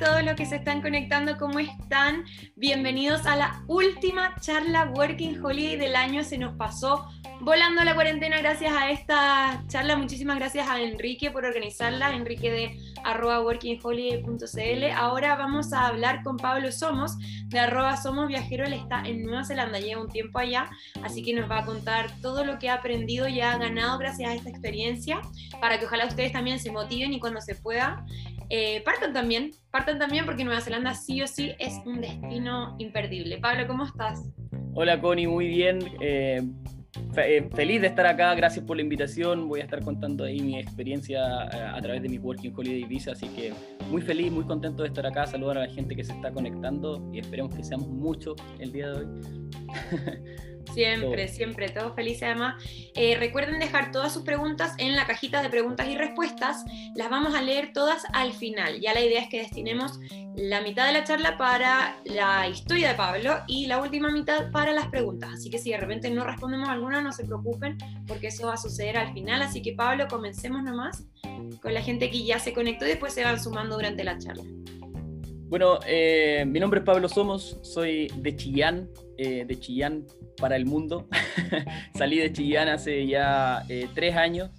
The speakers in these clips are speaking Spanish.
todos los que se están conectando, ¿cómo están? Bienvenidos a la última charla Working Holiday del año. Se nos pasó volando la cuarentena gracias a esta charla. Muchísimas gracias a Enrique por organizarla, Enrique de arroba workingholiday.cl. Ahora vamos a hablar con Pablo Somos de arroba Somos Viajero. Él está en Nueva Zelanda, lleva un tiempo allá, así que nos va a contar todo lo que ha aprendido y ha ganado gracias a esta experiencia, para que ojalá ustedes también se motiven y cuando se pueda eh, partan también, partan también porque Nueva Zelanda sí o sí es un destino imperdible. Pablo, ¿cómo estás? Hola Connie, muy bien. Eh, eh, feliz de estar acá, gracias por la invitación. Voy a estar contando ahí mi experiencia a, través de mi Working Holiday Visa, así que muy feliz, muy contento de estar acá, saludar a la gente que se está conectando y esperemos que seamos muchos el día de hoy. Siempre, siempre, todos felices además. Eh, recuerden dejar todas sus preguntas en la cajita de preguntas y respuestas. Las vamos a leer todas al final. Ya la idea es que destinemos la mitad de la charla para la historia de Pablo y la última mitad para las preguntas. Así que si de repente no respondemos alguna, no se preocupen porque eso va a suceder al final. Así que Pablo, comencemos nomás con la gente que ya se conectó y después se van sumando durante la charla. Bueno, eh, mi nombre es Pablo Somos, soy de Chillán, eh, de Chillán para el mundo. Salí de Chillán hace ya eh, tres años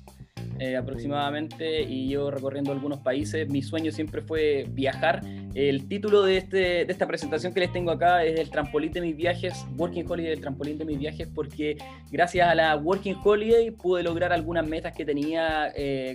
eh, aproximadamente y yo recorriendo algunos países. Mi sueño siempre fue viajar. El título de, este, de esta presentación que les tengo acá es el trampolín de mis viajes, Working Holiday, el trampolín de mis viajes, porque gracias a la Working Holiday pude lograr algunas metas que tenía,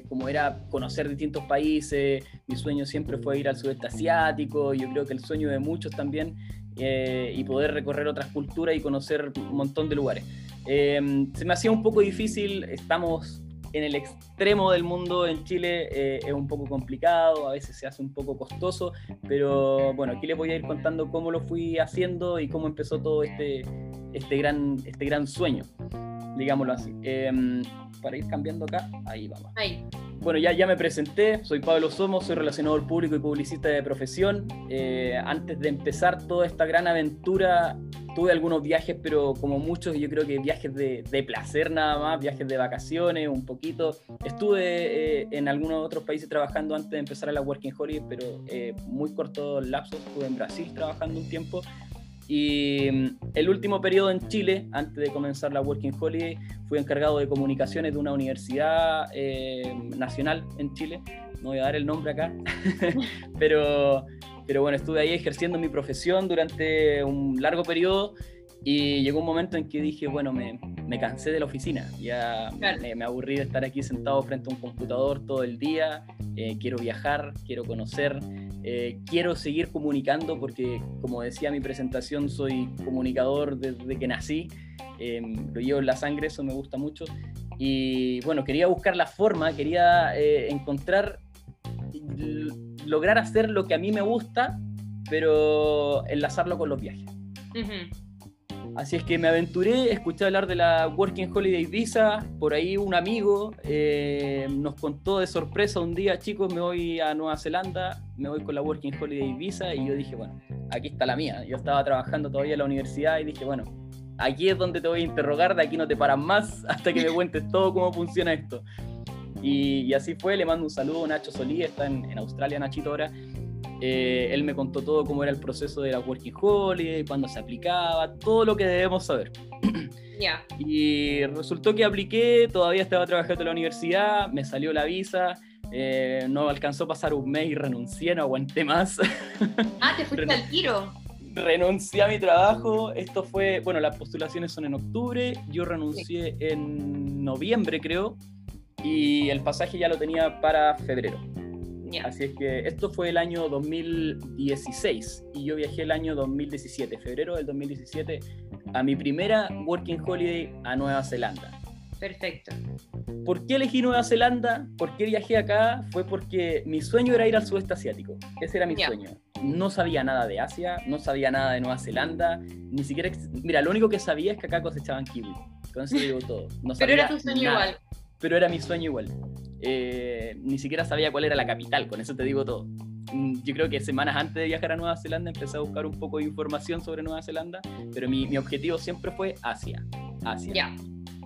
como era conocer distintos países. Mi sueño siempre fue ir al sudeste asiático, yo creo que el sueño de muchos también eh, y poder recorrer otras culturas y conocer un montón de lugares. Eh, se me hacía un poco difícil, estamos en el extremo del mundo en Chile, eh, es un poco complicado, a veces se hace un poco costoso, pero bueno, aquí les voy a ir contando cómo lo fui haciendo y cómo empezó todo este, este, gran, este gran sueño, digámoslo así. para ir cambiando acá, ahí vamos. Ahí. Bueno, ya, ya me presenté, soy Pablo Somos, soy relacionador público y publicista de profesión. Eh, antes de empezar toda esta gran aventura, tuve algunos viajes, pero como muchos, yo creo que viajes de, de placer nada más, viajes de vacaciones, un poquito. Estuve eh, en algunos otros países trabajando antes de empezar a la Working Holiday, pero eh, muy cortos lapsos. Estuve en Brasil trabajando un tiempo y mm, el último periodo en Chile, antes de comenzar la Working Holiday, fui encargado de comunicaciones de una universidad eh, nacional en Chile. No voy a dar el nombre acá, pero, pero bueno, estuve ahí ejerciendo mi profesión durante un largo periodo y llegó un momento en que dije, bueno, me, me cansé de la oficina, ya me, aburrí de estar aquí sentado frente a un computador todo el día, eh, quiero viajar, quiero conocer, eh, quiero seguir comunicando porque, como decía mi presentación, soy comunicador desde que nací, em, lo llevo en la sangre, eso me gusta mucho. Y bueno, quería buscar la forma, quería eh, encontrar, lograr hacer lo que a mí me gusta, pero enlazarlo con los viajes. Así es que me aventuré, escuché hablar de la Working Holiday Visa, por ahí un amigo eh, nos contó de sorpresa un día, chicos, me voy a Nueva Zelanda, me voy con la Working Holiday Visa y yo dije, bueno, aquí está la mía. Yo estaba trabajando todavía en la universidad y dije, bueno, aquí es donde te voy a interrogar, de aquí no te paras más hasta que me cuentes todo cómo funciona esto. Y, así fue, le mando un saludo a Nacho Solí, está en, en Australia, Nachito ahora. Eh, él me contó todo cómo era el proceso de la Working Holiday, cuándo se aplicaba, todo lo que debemos saber. Y resultó que apliqué, todavía estaba trabajando en la universidad, me salió la visa, eh, no alcanzó a pasar un mes y renuncié, no aguanté más. Ah, te fuiste al tiro. Renuncié a mi trabajo, esto fue, bueno, las postulaciones son en octubre, yo renuncié en noviembre creo, y el pasaje ya lo tenía para febrero. Así es que esto fue el año 2016 y yo viajé el año 2017, febrero del 2017, a mi primera Working Holiday a Nueva Zelanda. Perfecto. ¿Por qué elegí Nueva Zelanda? ¿Por qué viajé acá? Fue porque mi sueño era ir al sudeste asiático. Ese era mi sueño. No sabía nada de Asia, no sabía nada de Nueva Zelanda, ni siquiera... Mira, lo único que sabía es que acá cosechaban kiwi. Con eso digo todo. Pero era tu sueño igual. Pero era mi sueño igual. Eh, ni siquiera sabía cuál era la capital, con eso te digo todo. Mm, yo creo que semanas antes de viajar a Nueva Zelanda empecé a buscar un poco de información sobre Nueva Zelanda, pero mi, mi objetivo siempre fue Asia. Asia.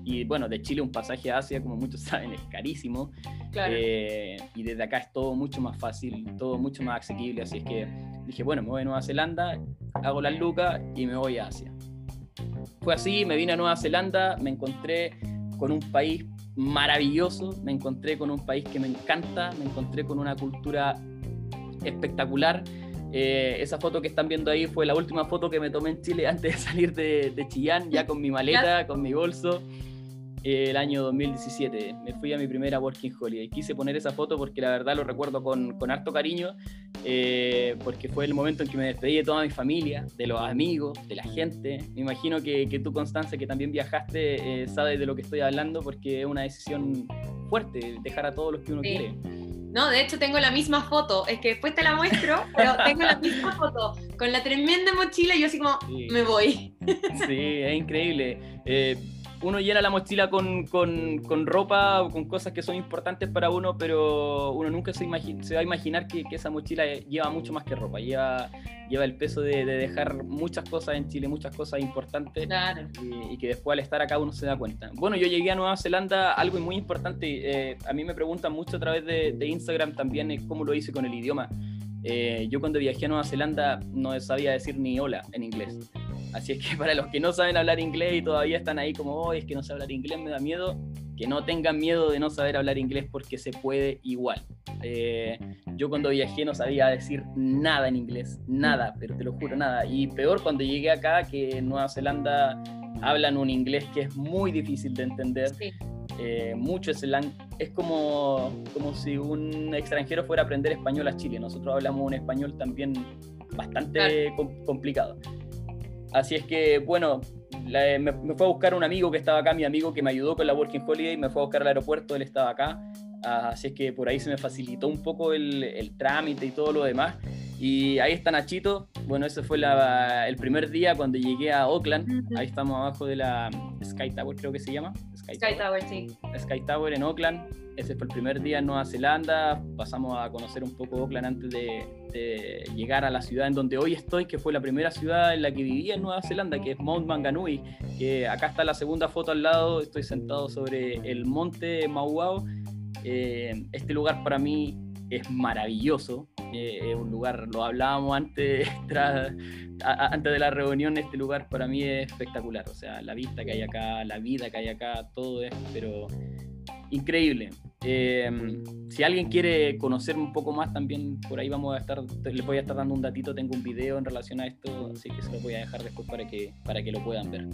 y bueno, de Chile un pasaje a Asia, como muchos saben, es carísimo. Eh, y desde acá es todo mucho más fácil, todo mucho más asequible. Así es que dije, bueno, me voy a Nueva Zelanda, hago las lucas y me voy a Asia. Fue así, me vine a Nueva Zelanda, me encontré con un país maravilloso, me encontré con un país que me encanta, me encontré con una cultura espectacular. Eh, esa foto que están viendo ahí fue la última foto que me tomé en Chile antes de salir de, de Chillán, ya con mi maleta, con mi bolso el año 2017. Me fui a mi primera Working Holiday. Quise poner esa foto porque la verdad lo recuerdo con, con harto cariño, eh, porque fue el momento en que me despedí de toda mi familia, de los amigos, de la gente. Me imagino que, que tú, Constanza, que también viajaste, eh, sabes de lo que estoy hablando porque es una decisión fuerte, dejar a todos los que uno quiere. No, de hecho tengo la misma foto, es que después te la muestro, pero tengo la misma foto, con la tremenda mochila y yo así como, me voy. Sí, es increíble. Eh, uno llena la mochila con, con, con, ropa o con cosas que son importantes para uno, pero uno nunca se, se va a imaginar que, que, esa mochila lleva mucho más que ropa, lleva, lleva el peso de, de dejar muchas cosas en Chile, muchas cosas importantes, y, que después al estar acá uno se da cuenta. Bueno, yo llegué a Nueva Zelanda, algo muy importante, eh, a mí me preguntan mucho a través de, de Instagram también es cómo lo hice con el idioma. Eh, yo cuando viajé a Nueva Zelanda no sabía decir ni hola en inglés. Así es que para los que no saben hablar inglés y todavía están ahí como, hoy es que no sé hablar inglés, me da miedo, que no tengan miedo de no saber hablar inglés porque se puede igual. Eh, yo cuando viajé no sabía decir nada en inglés, nada, pero te lo juro, nada. Y peor cuando llegué acá, que en Nueva Zelanda hablan un inglés que es muy difícil de entender. Eh, mucho slang. Es como, como si un extranjero fuera a aprender español a Chile. Nosotros hablamos un español también bastante complicado. Así es que, bueno, me, fue a buscar un amigo que estaba acá, mi amigo que me ayudó con la Working Holiday, me fue a buscar al aeropuerto, él estaba acá. Así es que por ahí se me facilitó un poco el, el trámite y todo lo demás. Y ahí está Nachito. Bueno, ese fue la, el primer día cuando llegué a Oakland. Ahí estamos abajo de la Sky Tower, creo que se llama. Sky, Tower. sí. Sky Tower en Oakland. Ese fue el primer día en Nueva Zelanda. Pasamos a conocer un poco Oakland antes de, llegar a la ciudad en donde hoy estoy, que fue la primera ciudad en la que vivía en Nueva Zelanda, que es Mount Manganui. Que acá está la segunda foto al lado. Estoy sentado sobre el monte Mauao. Eh, este lugar para mí es maravilloso. Eh, es un lugar, lo hablábamos antes, antes de la reunión, este lugar para mí es espectacular. O sea, la vista que hay acá, la vida que hay acá, todo es, pero increíble. Em, si alguien quiere conocer un poco más, también por ahí vamos a estar, les voy a estar dando un datito, tengo un video en relación a esto, así que se lo voy a dejar después para que, para que lo puedan ver.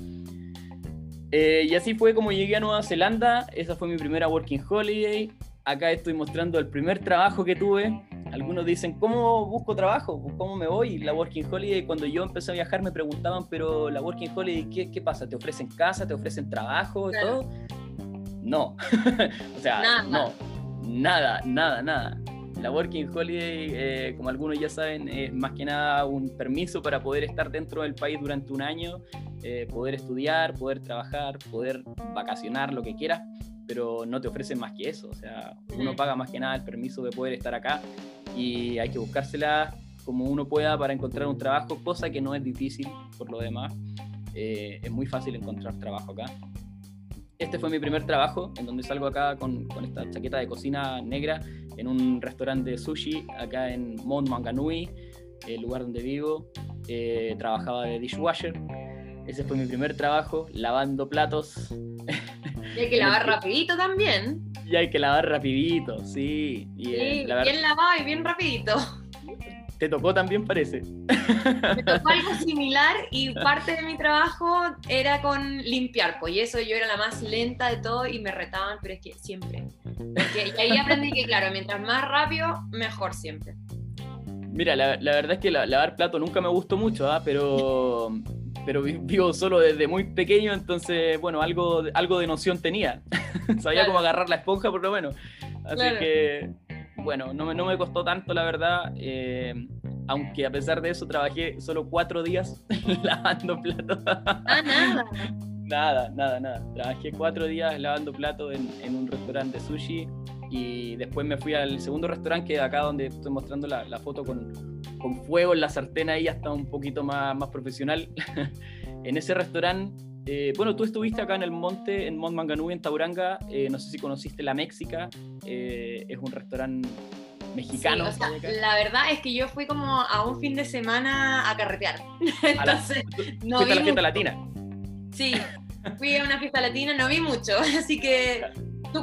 Eh, y así fue como llegué a Nueva Zelanda, esa fue mi primera Working Holiday. Acá estoy mostrando el primer trabajo que tuve. Algunos dicen, ¿cómo busco trabajo? ¿Cómo me voy? La Working Holiday, cuando yo empecé a viajar me preguntaban, pero la Working Holiday, ¿qué, qué pasa? ¿Te ofrecen casa? ¿Te ofrecen trabajo? y todo? No. o sea, nada. no. Nada, nada, nada. La Working Holiday, eh, como algunos ya saben, es más que nada un permiso para poder estar dentro del país durante un año, eh, poder estudiar, poder trabajar, poder vacacionar, lo que quieras pero no te ofrecen más que eso. O sea, uno paga más que nada el permiso de poder estar acá y hay que buscársela como uno pueda para encontrar un trabajo, cosa que no es difícil por lo demás. Eh, es muy fácil encontrar trabajo acá. Este fue mi primer trabajo, en donde salgo acá con, con esta chaqueta de cocina negra en un restaurante de sushi acá en Mount Manganui, el lugar donde vivo. Eh, trabajaba de dishwasher. Ese fue mi primer trabajo, lavando platos. Y hay que lavar rapidito también. Y hay que lavar rapidito, sí. Y, sí, bien lavado y bien rapidito. Te tocó también, parece. Me tocó algo similar y parte de mi trabajo era con limpiar, pues y eso yo era la más lenta de todo y me retaban, pero es que siempre. y ahí aprendí que, claro, mientras más rápido, mejor siempre. Mira, la, verdad es que lavar plato nunca me gustó mucho, ¿ah? pero, pero vivo solo desde muy pequeño, entonces, bueno, algo, algo de noción tenía. Sabía cómo agarrar la esponja, por lo menos. Así que, bueno, no me, no me costó tanto, la verdad. Eh, aunque a pesar de eso trabajé solo cuatro días lavando platos. Ah, nada. nada, nada, nada. Trabajé cuatro días lavando platos en, en, un restaurante de sushi y después me fui al segundo restaurante que acá donde estoy mostrando la, la foto con, con fuego en la sartén ahí hasta un poquito más, más profesional. en ese restaurante Eh, bueno, tú estuviste acá en el monte, en Mont Manganui, en Tauranga. Eh, no sé si conociste La Méxica. Eh, es un restaurante mexicano. la verdad es que yo fui como a un fin de semana a carretear. Entonces, a no vi a la fiesta latina. Sí, fui a una fiesta latina, no vi mucho, así que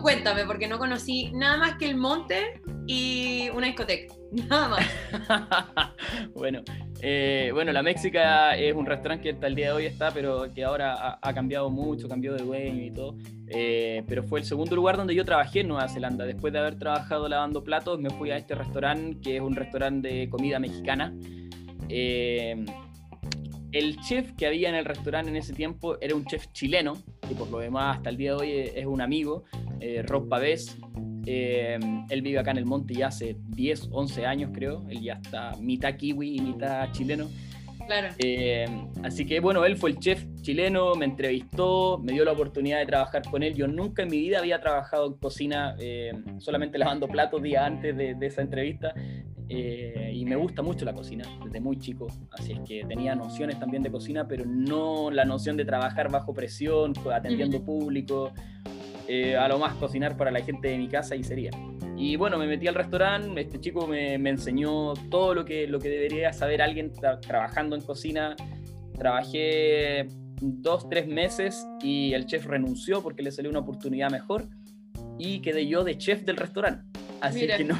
cuéntame, porque no conocí nada más que el monte y una discoteca, nada más. bueno, eh, bueno, la Méxica es un restaurante que hasta el día de hoy está, pero que ahora ha, cambiado mucho, cambió de dueño y todo. Eh, pero fue el segundo lugar donde yo trabajé en Nueva Zelanda. Después de haber trabajado lavando platos, me fui a este restaurante, que es un restaurante de comida mexicana. Eh, el chef que había en el restaurante en ese tiempo era un chef chileno, que por lo demás hasta el día de hoy es un amigo, Rob Pavés, eh, él vive acá en el monte ya hace 10, 11 años creo. Él ya está mitad kiwi y mitad chileno. Claro. Eh, así que bueno, él fue el chef chileno, me entrevistó, me dio la oportunidad de trabajar con él. Yo nunca en mi vida había trabajado en cocina, eh, solamente lavando platos días antes de, esa entrevista. Y me gusta mucho la cocina desde muy chico. Así es que tenía nociones también de cocina, pero no la noción de trabajar bajo presión, atendiendo público eh, a lo más cocinar para la gente de mi casa y sería. Y bueno, me metí al restaurante, este chico me, me enseñó todo lo que, lo que debería saber alguien trabajando en cocina. Trabajé dos, tres meses y el chef renunció porque le salió una oportunidad mejor y quedé yo de chef del restaurante. Así que, no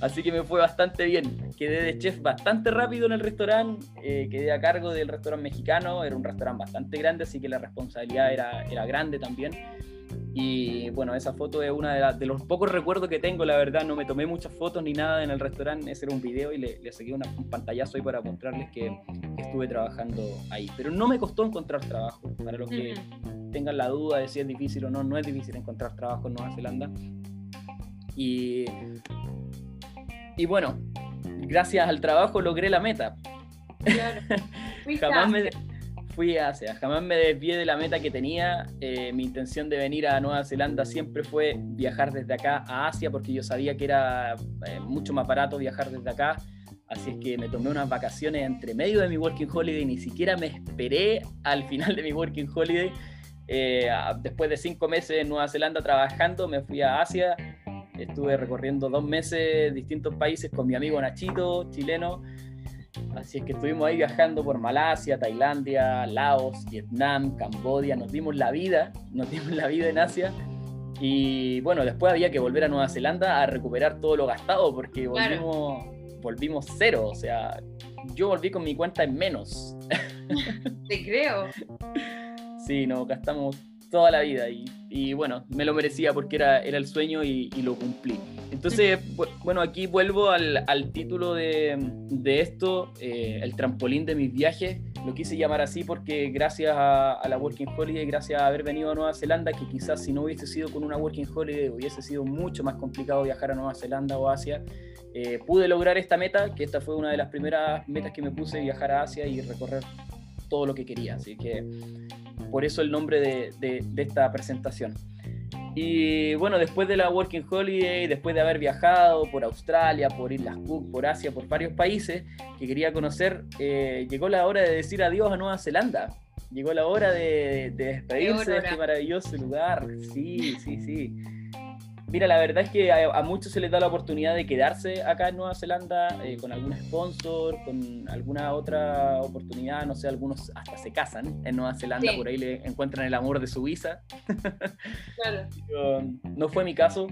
así que me fue bastante bien. Quedé de chef bastante rápido en el restaurante, eh, quedé a cargo del restaurante mexicano, era un restaurante bastante grande, así que la responsabilidad era, era grande también. Y bueno, esa foto es una de, los pocos recuerdos que tengo, la verdad. No me tomé muchas fotos ni nada en el restaurante. Ese era un video y le, le seguí un pantallazo ahí para mostrarles que, estuve trabajando ahí. Pero no me costó encontrar trabajo. Para los que tengan la duda de si es difícil o no, no es difícil encontrar trabajo en Nueva Zelanda. Y, y bueno, gracias al trabajo logré la meta. Claro. Jamás me fui a Asia, jamás me desvié de la meta que tenía. Eh, mi intención de venir a Nueva Zelanda siempre fue viajar desde acá a Asia, porque yo sabía que era eh, mucho más barato viajar desde acá. Así es que me tomé unas vacaciones entre medio de mi Working Holiday, ni siquiera me esperé al final de mi Working Holiday. Eh, después de cinco meses en Nueva Zelanda trabajando, me fui a Asia. Estuve recorriendo dos meses distintos países con mi amigo Nachito, chileno. Así es que estuvimos ahí viajando por Malasia, Tailandia, Laos, Vietnam, Cambodia, nos dimos la vida, nos dimos la vida en Asia. Y bueno, después había que volver a Nueva Zelanda a recuperar todo lo gastado porque volvimos, volvimos cero, o sea, yo volví con mi cuenta en menos. Te creo. Sí, nos gastamos toda la vida y, bueno, me lo merecía porque era, era el sueño y, lo cumplí. Entonces, bueno, aquí vuelvo al, título de, esto, eh, el trampolín de mis viajes. Lo quise llamar así porque gracias a, la Working Holiday, gracias a haber venido a Nueva Zelanda, que quizás si no hubiese sido con una Working Holiday hubiese sido mucho más complicado viajar a Nueva Zelanda o Asia, eh, pude lograr esta meta, que esta fue una de las primeras metas que me puse, viajar a Asia y recorrer todo lo que quería. Así que por eso el nombre de, esta presentación. Y bueno, después de la Working Holiday, después de haber viajado por Australia, por Islas Cook, por Asia, por varios países que quería conocer, eh, llegó la hora de decir adiós a Nueva Zelanda. Llegó la hora de, de despedirse de este maravilloso lugar. Sí, sí, sí. Mira, la verdad es que a, muchos se les da la oportunidad de quedarse acá en Nueva Zelanda eh, con algún sponsor, con alguna otra oportunidad, no sé, algunos hasta se casan en Nueva Zelanda, por ahí le encuentran el amor de su visa. Claro. no fue mi caso.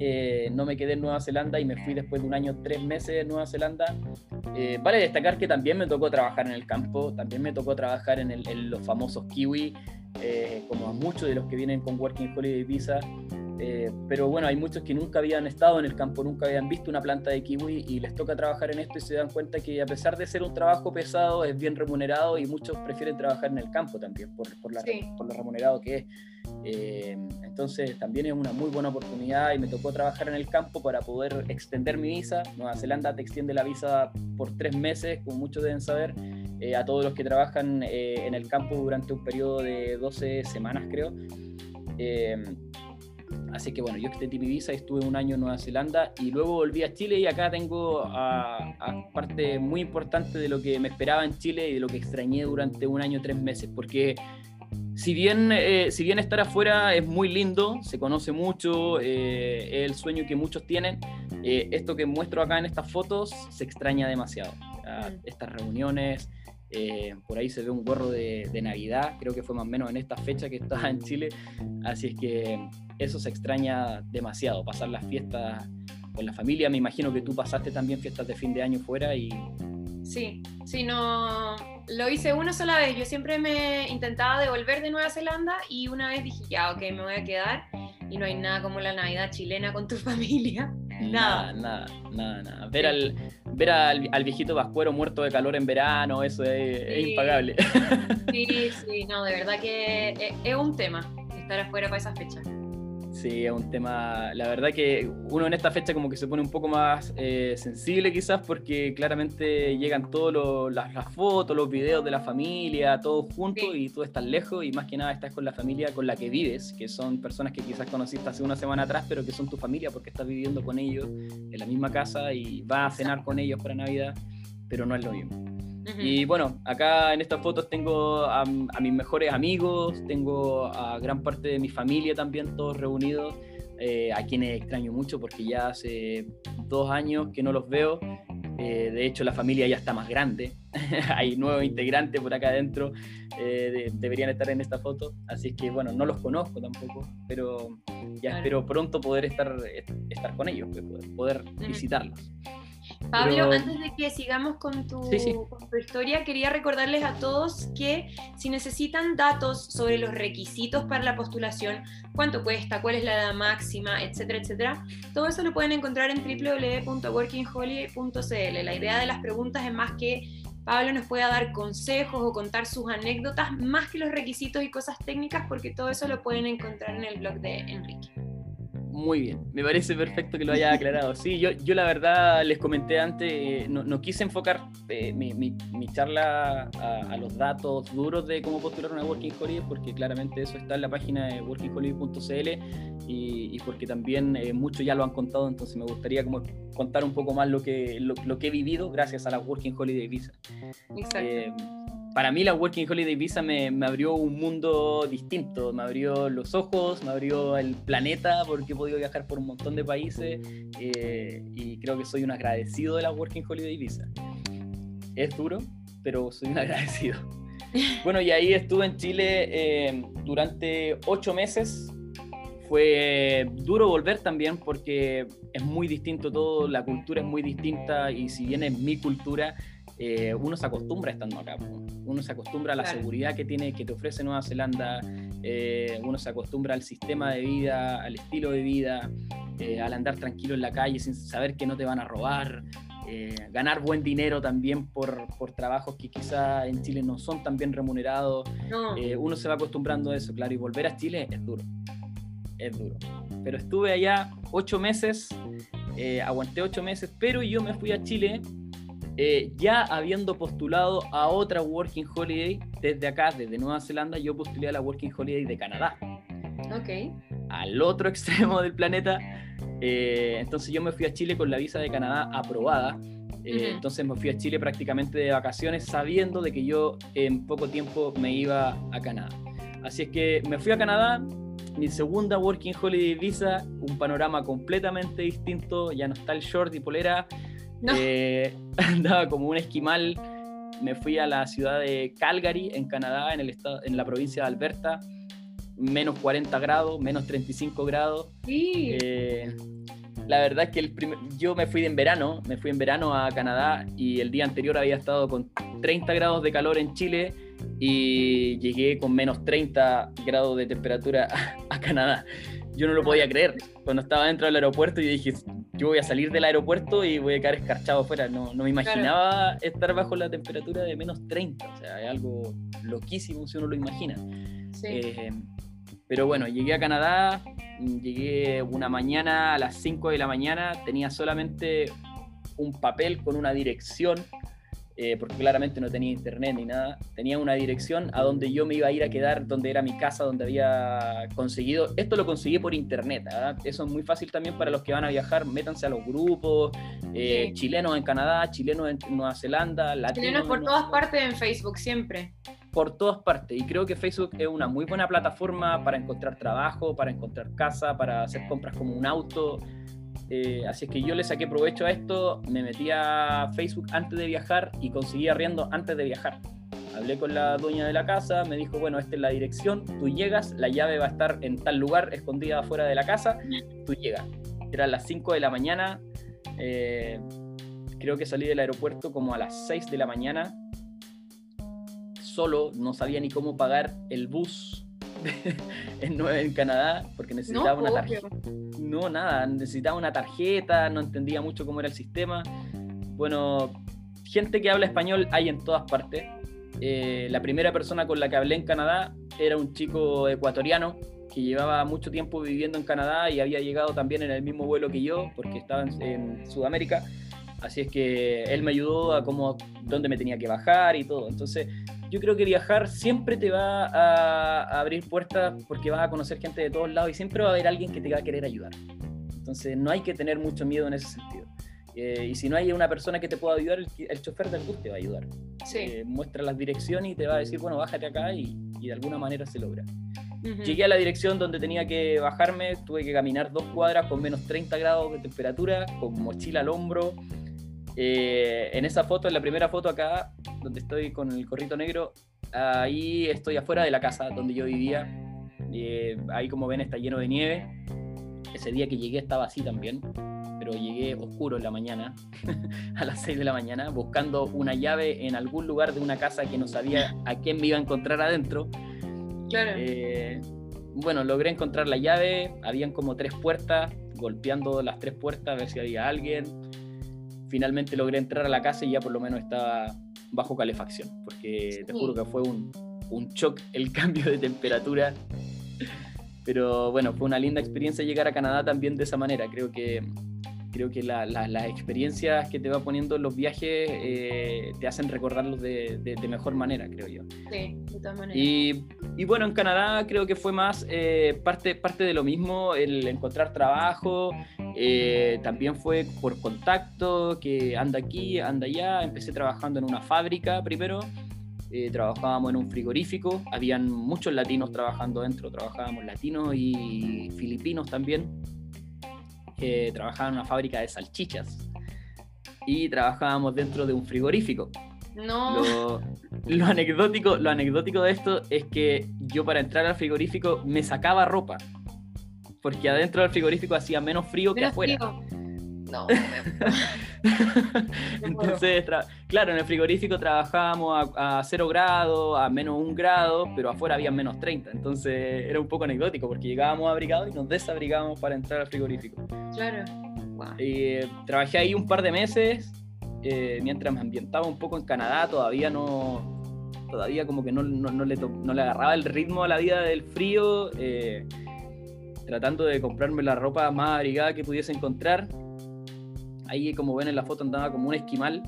Eh, no me quedé en Nueva Zelanda y me fui después de un año, tres meses en Nueva Zelanda. Eh, vale destacar que también me tocó trabajar en el campo, también me tocó trabajar en, en los famosos kiwi, como a muchos de los que vienen con Working Holiday Visa. Eh, pero bueno, hay muchos que nunca habían estado en el campo, nunca habían visto una planta de kiwi y les toca trabajar en esto y se dan cuenta que a pesar de ser un trabajo pesado, es bien remunerado y muchos prefieren trabajar en el campo también por, por, la, por lo remunerado que es. Eh, entonces también es una muy buena oportunidad y me tocó trabajar en el campo para poder extender mi visa. Nueva Zelanda te extiende la visa por tres meses, como muchos deben saber, eh, a todos los que trabajan en el campo durante un periodo de 12 semanas creo. Así que bueno, yo extendí mi visa estuve un año en Nueva Zelanda y luego volví a Chile y acá tengo a, parte muy importante de lo que me esperaba en Chile y de lo que extrañé durante un año, tres meses, porque si bien, eh, si bien estar afuera es muy lindo, se conoce mucho, eh, es el sueño que muchos tienen, eh, esto que muestro acá en estas fotos se extraña demasiado. Mm. Estas reuniones, eh, por ahí se ve un gorro de, Navidad, creo que fue más o menos en esta fecha que estaba en Chile. Así es que eso se extraña demasiado, pasar las fiestas con la familia. Me imagino que tú pasaste también fiestas de fin de año fuera y... Sí, sí, no, lo hice una sola vez. Yo siempre me intentaba devolver de Nueva Zelanda y una vez dije, ya, ok, me voy a quedar. Y no hay nada como la Navidad chilena con tu familia. Nada, nada, nada, nada. Ver, al, ver al, viejito vascuero muerto de calor en verano, eso es, impagable. Sí, sí, no, de verdad que es, un tema estar afuera para esas fechas. Sí, es un tema, la verdad que uno en esta fecha como que se pone un poco más eh, sensible quizás porque claramente llegan todas las, fotos, los videos de la familia, todos juntos y tú estás lejos y más que nada estás con la familia con la que vives, que son personas que quizás conociste hace una semana atrás pero que son tu familia porque estás viviendo con ellos en la misma casa y vas a cenar con ellos para Navidad, pero no es lo mismo. Y bueno, acá en estas fotos tengo a, mis mejores amigos, tengo a gran parte de mi familia también, todos reunidos, eh, a quienes extraño mucho porque ya hace dos años que no los veo. Eh, de hecho, la familia ya está más grande. Hay nuevos integrantes por acá adentro. Eh, deberían estar en esta foto. Así es que, bueno, no los conozco tampoco, pero ya espero pronto poder estar, estar con ellos, pues, poder, visitarlos. Pablo, antes de que sigamos con tu, historia, quería recordarles a todos que si necesitan datos sobre los requisitos para la postulación, cuánto cuesta, cuál es la edad máxima, etcétera, etcétera, todo eso lo pueden encontrar en www.workingholiday.cl. La idea de las preguntas es más que Pablo nos pueda dar consejos o contar sus anécdotas, más que los requisitos y cosas técnicas, porque todo eso lo pueden encontrar en el blog de Enrique. Muy bien, me parece perfecto que lo haya aclarado. Sí, yo, yo la verdad les comenté antes, eh, no, quise enfocar eh, mi, mi, charla a, los datos duros de cómo postular una Working Holiday, porque claramente eso está en la página de workingholiday.cl y, y, porque también eh, muchos ya lo han contado, entonces me gustaría como contar un poco más lo que, lo, lo que he vivido gracias a la Working Holiday Visa. Exacto para mí la Working Holiday Visa me, me, abrió un mundo distinto, me abrió los ojos, me abrió el planeta porque he podido viajar por un montón de países eh, y creo que soy un agradecido de la Working Holiday Visa. Es duro, pero soy un agradecido. Bueno, y ahí estuve en Chile eh, durante ocho meses. Fue duro volver también porque es muy distinto todo, la cultura es muy distinta y si bien es mi cultura, eh, uno se acostumbra estando acá. Uno se acostumbra a la seguridad que, tiene, que te ofrece Nueva Zelanda, eh, uno se acostumbra al sistema de vida, al estilo de vida, eh, al andar tranquilo en la calle sin saber que no te van a robar, ganar buen dinero también por, por, trabajos que quizá en Chile no son tan bien remunerados. uno se va acostumbrando a eso, claro, y volver a Chile es duro. Es duro. Pero estuve allá ocho meses, aguanté ocho meses, pero yo me fui a Chile eh, ya habiendo postulado a otra Working Holiday desde acá, desde Nueva Zelanda, yo postulé a la Working Holiday de Canadá. Ok. Al otro extremo del planeta. Eh, entonces yo me fui a Chile con la visa de Canadá aprobada. Eh, entonces me fui a Chile prácticamente de vacaciones sabiendo de que yo en poco tiempo me iba a Canadá. Así es que me fui a Canadá, mi segunda Working Holiday Visa, un panorama completamente distinto, ya no está el short y polera, eh, andaba como un esquimal. Me fui a la ciudad de Calgary, en Canadá, en, el estado, en la provincia de Alberta. Menos 40 grados, menos 35 grados. Eh, la verdad es que el yo me fui en verano, me fui en verano a Canadá y el día anterior había estado con 30 grados de calor en Chile y llegué con menos 30 grados de temperatura a Canadá yo no lo podía creer. Cuando estaba dentro del aeropuerto, yo dije, yo voy a salir del aeropuerto y voy a quedar escarchado afuera. No, no me imaginaba estar bajo la temperatura de menos 30. O sea, es algo loquísimo si uno lo imagina. Eh, pero bueno, llegué a Canadá, llegué una mañana a las 5 de la mañana, tenía solamente un papel con una dirección eh, porque claramente no tenía internet ni nada, tenía una dirección a donde yo me iba a ir a quedar, donde era mi casa, donde había conseguido. Esto lo conseguí por internet, ¿ah? eso es muy fácil también para los que van a viajar, métanse a los grupos, eh, chilenos en Canadá, chilenos en Nueva Zelanda, latinos. Chilenos por todas partes en Facebook, siempre. Por todas partes, y creo que Facebook es una muy buena plataforma para encontrar trabajo, para encontrar casa, para hacer compras como un auto. Eh, así es que yo le saqué provecho a esto, me metí a Facebook antes de viajar y conseguí arriendo antes de viajar. Hablé con la dueña de la casa, me dijo, bueno, esta es la dirección, tú llegas, la llave va a estar en tal lugar, escondida afuera de la casa, tú llegas. Eran las 5 de la mañana, eh, creo que salí del aeropuerto como a las 6 de la mañana, solo, no sabía ni cómo pagar el bus en, en, Canadá porque necesitaba una tarjeta. No, nada, necesitaba una tarjeta, no entendía mucho cómo era el sistema. Bueno, gente que habla español hay en todas partes. Eh, la primera persona con la que hablé en Canadá era un chico ecuatoriano que llevaba mucho tiempo viviendo en Canadá y había llegado también en el mismo vuelo que yo porque estaba en, en Sudamérica. Así es que él me ayudó a cómo, dónde me tenía que bajar y todo. Entonces, yo creo que viajar siempre te va a, abrir puertas porque vas a conocer gente de todos lados y siempre va a haber alguien que te va a querer ayudar. Entonces no hay que tener mucho miedo en ese sentido. Eh, y si no hay una persona que te pueda ayudar, el, chofer del bus te va a ayudar. Sí. Eh, muestra las direcciones y te va a decir, bueno, bájate acá y, y de alguna manera se logra. Llegué a la dirección donde tenía que bajarme, tuve que caminar dos cuadras con menos 30 grados de temperatura, con mochila al hombro, eh, en esa foto, en la primera foto acá, donde estoy con el corrito negro, ahí estoy afuera de la casa donde yo vivía. Eh, ahí como ven está lleno de nieve. Ese día que llegué estaba así también, pero llegué oscuro en la mañana, a las 6 de la mañana, buscando una llave en algún lugar de una casa que no sabía a quién me iba a encontrar adentro. Claro. Eh, bueno, logré encontrar la llave, habían como tres puertas, golpeando las tres puertas a ver si había alguien finalmente logré entrar a la casa y ya por lo menos estaba bajo calefacción, porque te juro que fue un, un shock el cambio de temperatura. Pero bueno, fue una linda experiencia llegar a Canadá también de esa manera. Creo que creo que las experiencias que te va poniendo en los viajes eh, te hacen recordarlos de, de, mejor manera, creo yo. Sí, de todas maneras. Y, y bueno, en Canadá creo que fue más eh, parte, parte de lo mismo, el encontrar trabajo, eh, también fue por contacto, que anda aquí, anda allá, empecé trabajando en una fábrica primero. trabajábamos en un frigorífico, habían muchos latinos trabajando dentro, trabajábamos latinos y filipinos también que trabajaba en una fábrica de salchichas y trabajábamos dentro de un frigorífico. No. Lo, anecdótico, lo anecdótico de esto es que yo para entrar al frigorífico me sacaba ropa. Porque adentro del frigorífico hacía menos frío que afuera. No. Entonces, claro, en el frigorífico trabajábamos a, a 0 grados, a menos 1 grado, pero afuera había menos 30. Entonces era un poco anecdótico porque llegábamos abrigados y nos desabrigábamos para entrar al frigorífico. Claro. Y, trabajé ahí un par de meses eh, mientras me ambientaba un poco en Canadá. Todavía no. Todavía como que no, no, le, no le, agarraba el ritmo a la vida del frío. Eh, tratando de comprarme la ropa más abrigada que pudiese encontrar ahí como ven en la foto andaba como un esquimal.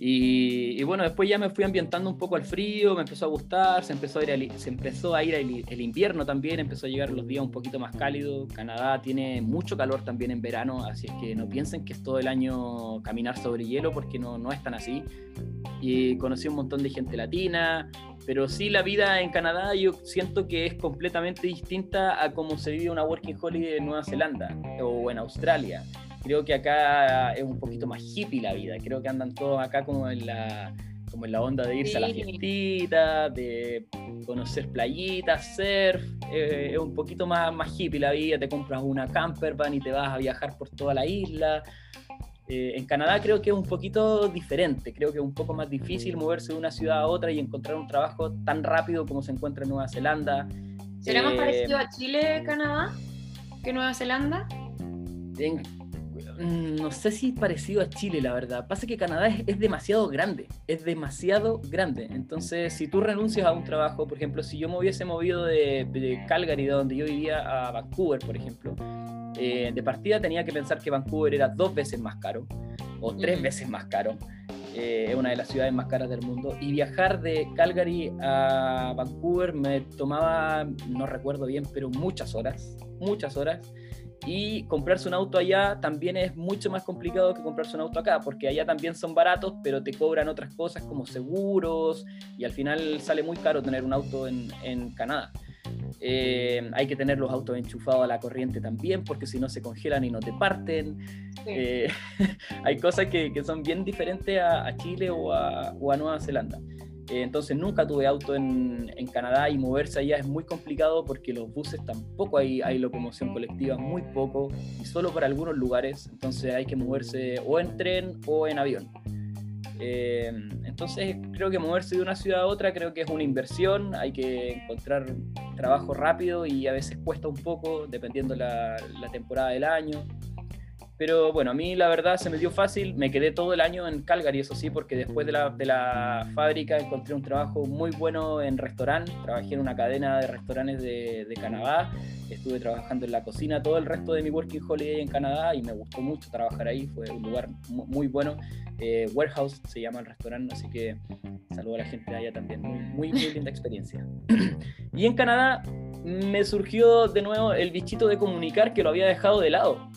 Y, bueno, después ya me fui ambientando un poco al frío, me empezó a gustar, se empezó a ir, se empezó a ir el, invierno también, empezó a llegar los días un poquito más cálidos. Canadá tiene mucho calor también en verano, así es que no piensen que es todo el año caminar sobre hielo, porque no, no es tan así. Y conocí un montón de gente latina, pero sí la vida en Canadá yo siento que es completamente distinta a cómo se vive una working holiday en Nueva Zelanda o en Australia creo que acá es un poquito más hippie la vida. Creo que andan todos acá como en la, como en la onda de irse a la fiestita, de conocer playitas, surf. Eh, es un poquito más, más hippie la vida. Te compras una camper van y te vas a viajar por toda la isla. Eh, en Canadá creo que es un poquito diferente, creo que es un poco más difícil moverse de una ciudad a otra y encontrar un trabajo tan rápido como se encuentra en Nueva Zelanda. ¿Será más eh, parecido a Chile, Canadá, que Nueva Zelanda? En no sé si parecido a Chile, la verdad. Pasa que Canadá es, demasiado grande, es demasiado grande. Entonces, si tú renuncias a un trabajo, por ejemplo, si yo me hubiese movido de, Calgary, de donde yo vivía, a Vancouver, por ejemplo, eh, de partida tenía que pensar que Vancouver era dos veces más caro o tres veces más caro. eh, es una de las ciudades más caras del mundo. Y viajar de Calgary a Vancouver me tomaba, no recuerdo bien, pero muchas horas, muchas horas. Y comprarse un auto allá también es mucho más complicado que comprarse un auto acá, porque allá también son baratos, pero te cobran otras cosas como seguros y al final sale muy caro tener un auto en, en Canadá. Eh, hay que tener los autos enchufados a la corriente también, porque si no se congelan y no te parten. Eh, hay cosas que, que, son bien diferentes a, a Chile o a, o a, Nueva Zelanda. Eh, entonces nunca tuve auto en, en, Canadá y moverse allá es muy complicado porque los buses tampoco hay, hay locomoción colectiva, muy poco y solo para algunos lugares. Entonces hay que moverse o en tren o en avión. Eh, entonces creo que moverse de una ciudad a otra creo que es una inversión, hay que encontrar trabajo rápido y a veces cuesta un poco dependiendo la, la temporada del año. Pero bueno, a mí la verdad se me dio fácil, me quedé todo el año en Calgary, eso sí, porque después de la, de la fábrica encontré un trabajo muy bueno en restaurante, trabajé en una cadena de restaurantes de, Canadá, estuve trabajando en la cocina todo el resto de mi working holiday en Canadá y me gustó mucho trabajar ahí, fue un lugar muy bueno, eh, Warehouse se llama el restaurante, así que saludo a la gente de allá también, muy, muy, muy linda experiencia. y en Canadá me surgió de nuevo el bichito de comunicar que lo había dejado de lado.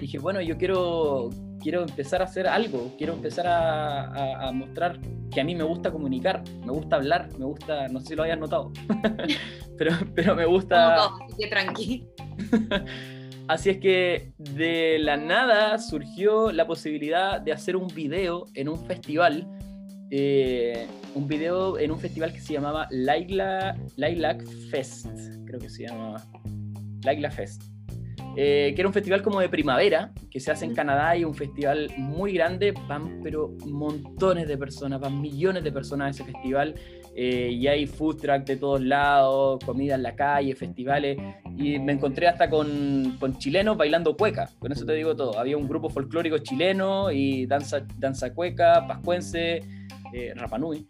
Dije, bueno, yo quiero, quiero empezar a hacer algo, quiero empezar a, a, a, mostrar que a mí me gusta comunicar, me gusta hablar, me gusta, no sé si lo hayas notado, pero, pero me gusta... Así que tranqui. Así es que de la nada surgió la posibilidad de hacer un video en un festival, eh, un video en un festival que se llamaba Laila, Lilac Fest, creo que se llamaba, Laila Fest. Eh, que era un festival como de primavera, que se hace en Canadá y un festival muy grande, van pero montones de personas, van millones de personas a ese festival eh, y hay food truck de todos lados, comida en la calle, festivales y me encontré hasta con, con, chilenos bailando cueca, con eso te digo todo, había un grupo folclórico chileno y danza, danza cueca, pascuense, eh, Rapanui.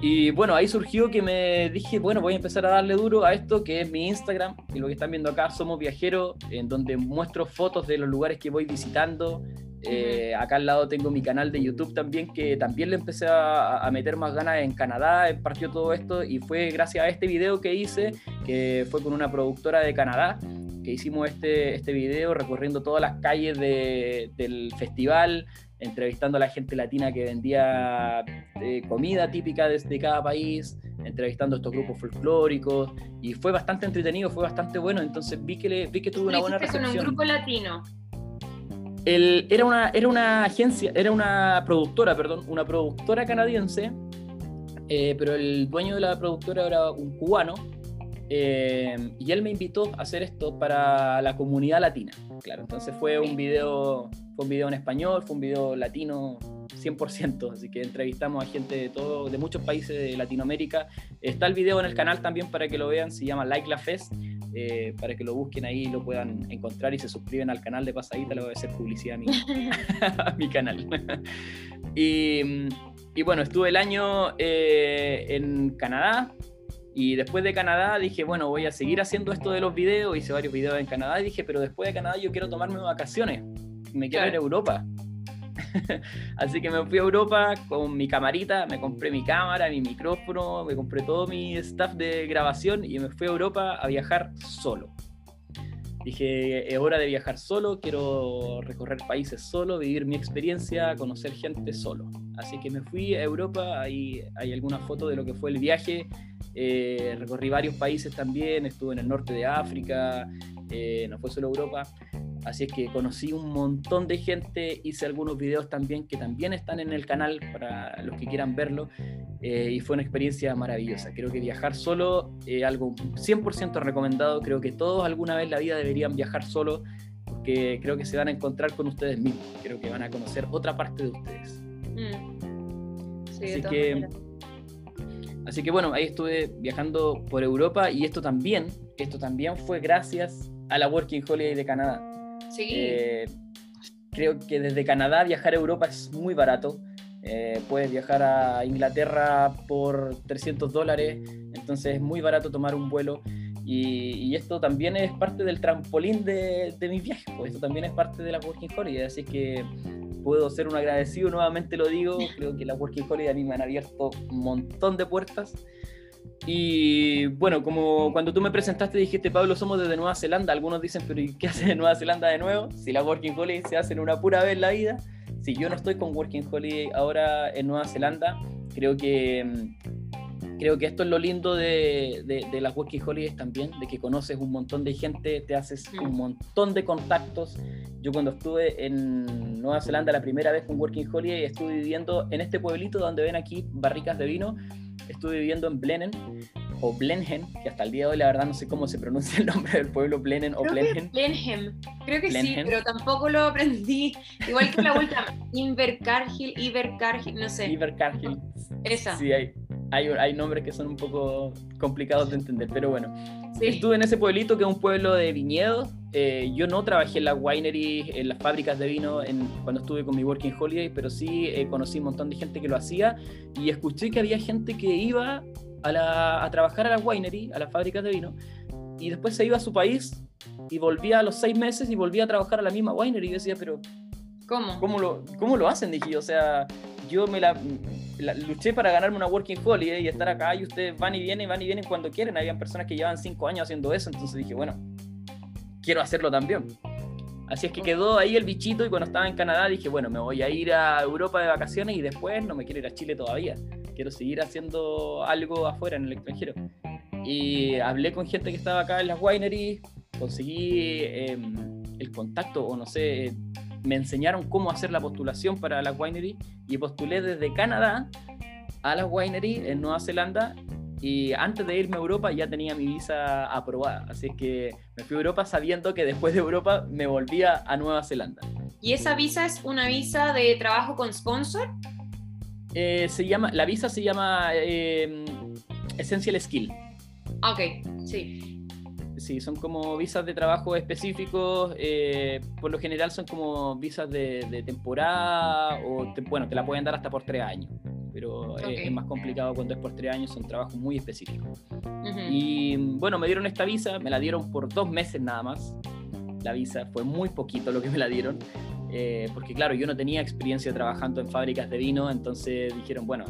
Y bueno, ahí surgió que me dije, bueno, voy a empezar a darle duro a esto que es mi Instagram. Y lo que están viendo acá, Somos Viajeros, en donde muestro fotos de los lugares que voy visitando. Eh, acá al lado tengo mi canal de YouTube también, que también le empecé a, a, meter más ganas en Canadá, partió todo esto y fue gracias a este video que hice, que fue con una productora de Canadá, que hicimos este, este video recorriendo todas las calles de, del festival, entrevistando a la gente latina que vendía eh, comida típica desde de cada país, entrevistando a estos grupos folclóricos, y fue bastante entretenido, fue bastante bueno, entonces vi que, le, vi que tuvo una buena recepción. con un grupo latino? El, era, una, era una agencia, era una productora, perdón, una productora canadiense, eh, pero el dueño de la productora era un cubano, eh, y él me invitó a hacer esto para la comunidad latina. Claro, entonces fue un video, fue un video en español, fue un video latino 100%, así que entrevistamos a gente de todo, de muchos países de Latinoamérica. Está el video en el canal también para que lo vean, se llama Like La Fest, eh, para que lo busquen ahí y lo puedan encontrar y se suscriben al canal de pasadita, le voy a hacer publicidad a mi, a mi canal. y, y, bueno, estuve el año eh, en Canadá, y después de Canadá dije, bueno, voy a seguir haciendo esto de los videos, hice varios videos en Canadá y dije, pero después de Canadá yo quiero tomarme vacaciones, me quiero ir a Europa. Así que me fui a Europa con mi camarita, me compré mi cámara, mi micrófono, me compré todo mi staff de grabación y me fui a Europa a viajar solo. Dije, es hora de viajar solo, quiero recorrer países solo, vivir mi experiencia, conocer gente solo. Así que me fui a Europa, ahí hay alguna foto de lo que fue el viaje. Eh, recorrí varios países también, estuve en el norte de África, eh, no fue solo Europa. Así es que conocí un montón de gente, hice algunos videos también que también están en el canal para los que quieran verlo. Eh, y fue una experiencia maravillosa. Creo que viajar solo es algo 100% recomendado. Creo que todos alguna vez en la vida deberían viajar solo porque creo que se van a encontrar con ustedes mismos. Creo que van a conocer otra parte de ustedes. Mm. Sí, así, que, así que bueno, ahí estuve viajando por Europa y esto también, esto también fue gracias a la Working Holiday de Canadá. Sí. Eh, creo que desde Canadá viajar a Europa es muy barato. Eh, puedes viajar a Inglaterra por 300 dólares, entonces es muy barato tomar un vuelo. Y, y esto también es parte del trampolín de, de mis viajes, pues esto también es parte de la Working Holiday, así que puedo ser un agradecido, nuevamente lo digo, creo que la Working Holiday a mí me han abierto un montón de puertas. Y bueno, como cuando tú me presentaste dijiste, Pablo, somos desde Nueva Zelanda, algunos dicen, pero ¿y qué hace de Nueva Zelanda de nuevo? Si la Working Holiday se hace en una pura vez en la vida, si yo no estoy con Working Holiday ahora en Nueva Zelanda, creo que mm, creo que esto es lo lindo de, de, las Working Holidays también, de que conoces un montón de gente, te haces un montón de contactos. Yo cuando estuve en Nueva Zelanda la primera vez con Working Holiday, estuve viviendo en este pueblito donde ven aquí barricas de vino, estuve viviendo en Blenen o Blenheim, que hasta el día de hoy la verdad no sé cómo se pronuncia el nombre del pueblo, Blenen o Blenheim. Blenheim, creo que sí, pero tampoco lo aprendí. Igual que la vuelta, Invercargill, Ibercargill, no sé. Ibercargill. Esa. Sí, hay, hay, hay, nombres que son un poco complicados de entender, pero bueno. Estuve en ese pueblito que es un pueblo de viñedos. Eh, yo no trabajé en las wineries, en las fábricas de vino en, cuando estuve con mi Working Holiday, pero sí eh, conocí un montón de gente que lo hacía y escuché que había gente que iba a, trabajar a la winery, a las fábricas de vino, y después se iba a su país y volvía a los seis meses y volvía a trabajar a la misma winery. Y decía, pero ¿cómo? ¿Cómo lo, cómo lo hacen? Dije, o sea, yo me la, luché para ganarme una working holiday y estar acá y ustedes van y vienen, van y vienen cuando quieren. Habían personas que llevan cinco años haciendo eso, entonces dije, bueno, quiero hacerlo también. Así es que quedó ahí el bichito y cuando estaba en Canadá dije, bueno, me voy a ir a Europa de vacaciones y después no me quiero ir a Chile todavía quiero seguir haciendo algo afuera, en el extranjero. Y hablé con gente que estaba acá en las wineries, conseguí em, el contacto, o no sé, me enseñaron cómo hacer la postulación para las wineries y postulé desde Canadá a las wineries en Nueva Zelanda y antes de irme a Europa ya tenía mi visa aprobada, así que me fui a Europa sabiendo que después de Europa me volvía a Nueva Zelanda. ¿Y esa visa es una visa de trabajo con sponsor? Eh, se llama, la visa se llama eh, Essential Skill. Ok, sí. Sí, son como visas de trabajo específicos, eh, por lo general son como visas de, temporada o, bueno, te la pueden dar hasta por tres años, pero es, más complicado cuando es por tres años, son trabajos muy específicos. Y bueno, me dieron esta visa, me la dieron por dos meses nada más, la visa, fue muy poquito lo que me la dieron, eh, porque claro, yo no tenía experiencia trabajando en fábricas de vino, entonces dijeron, bueno,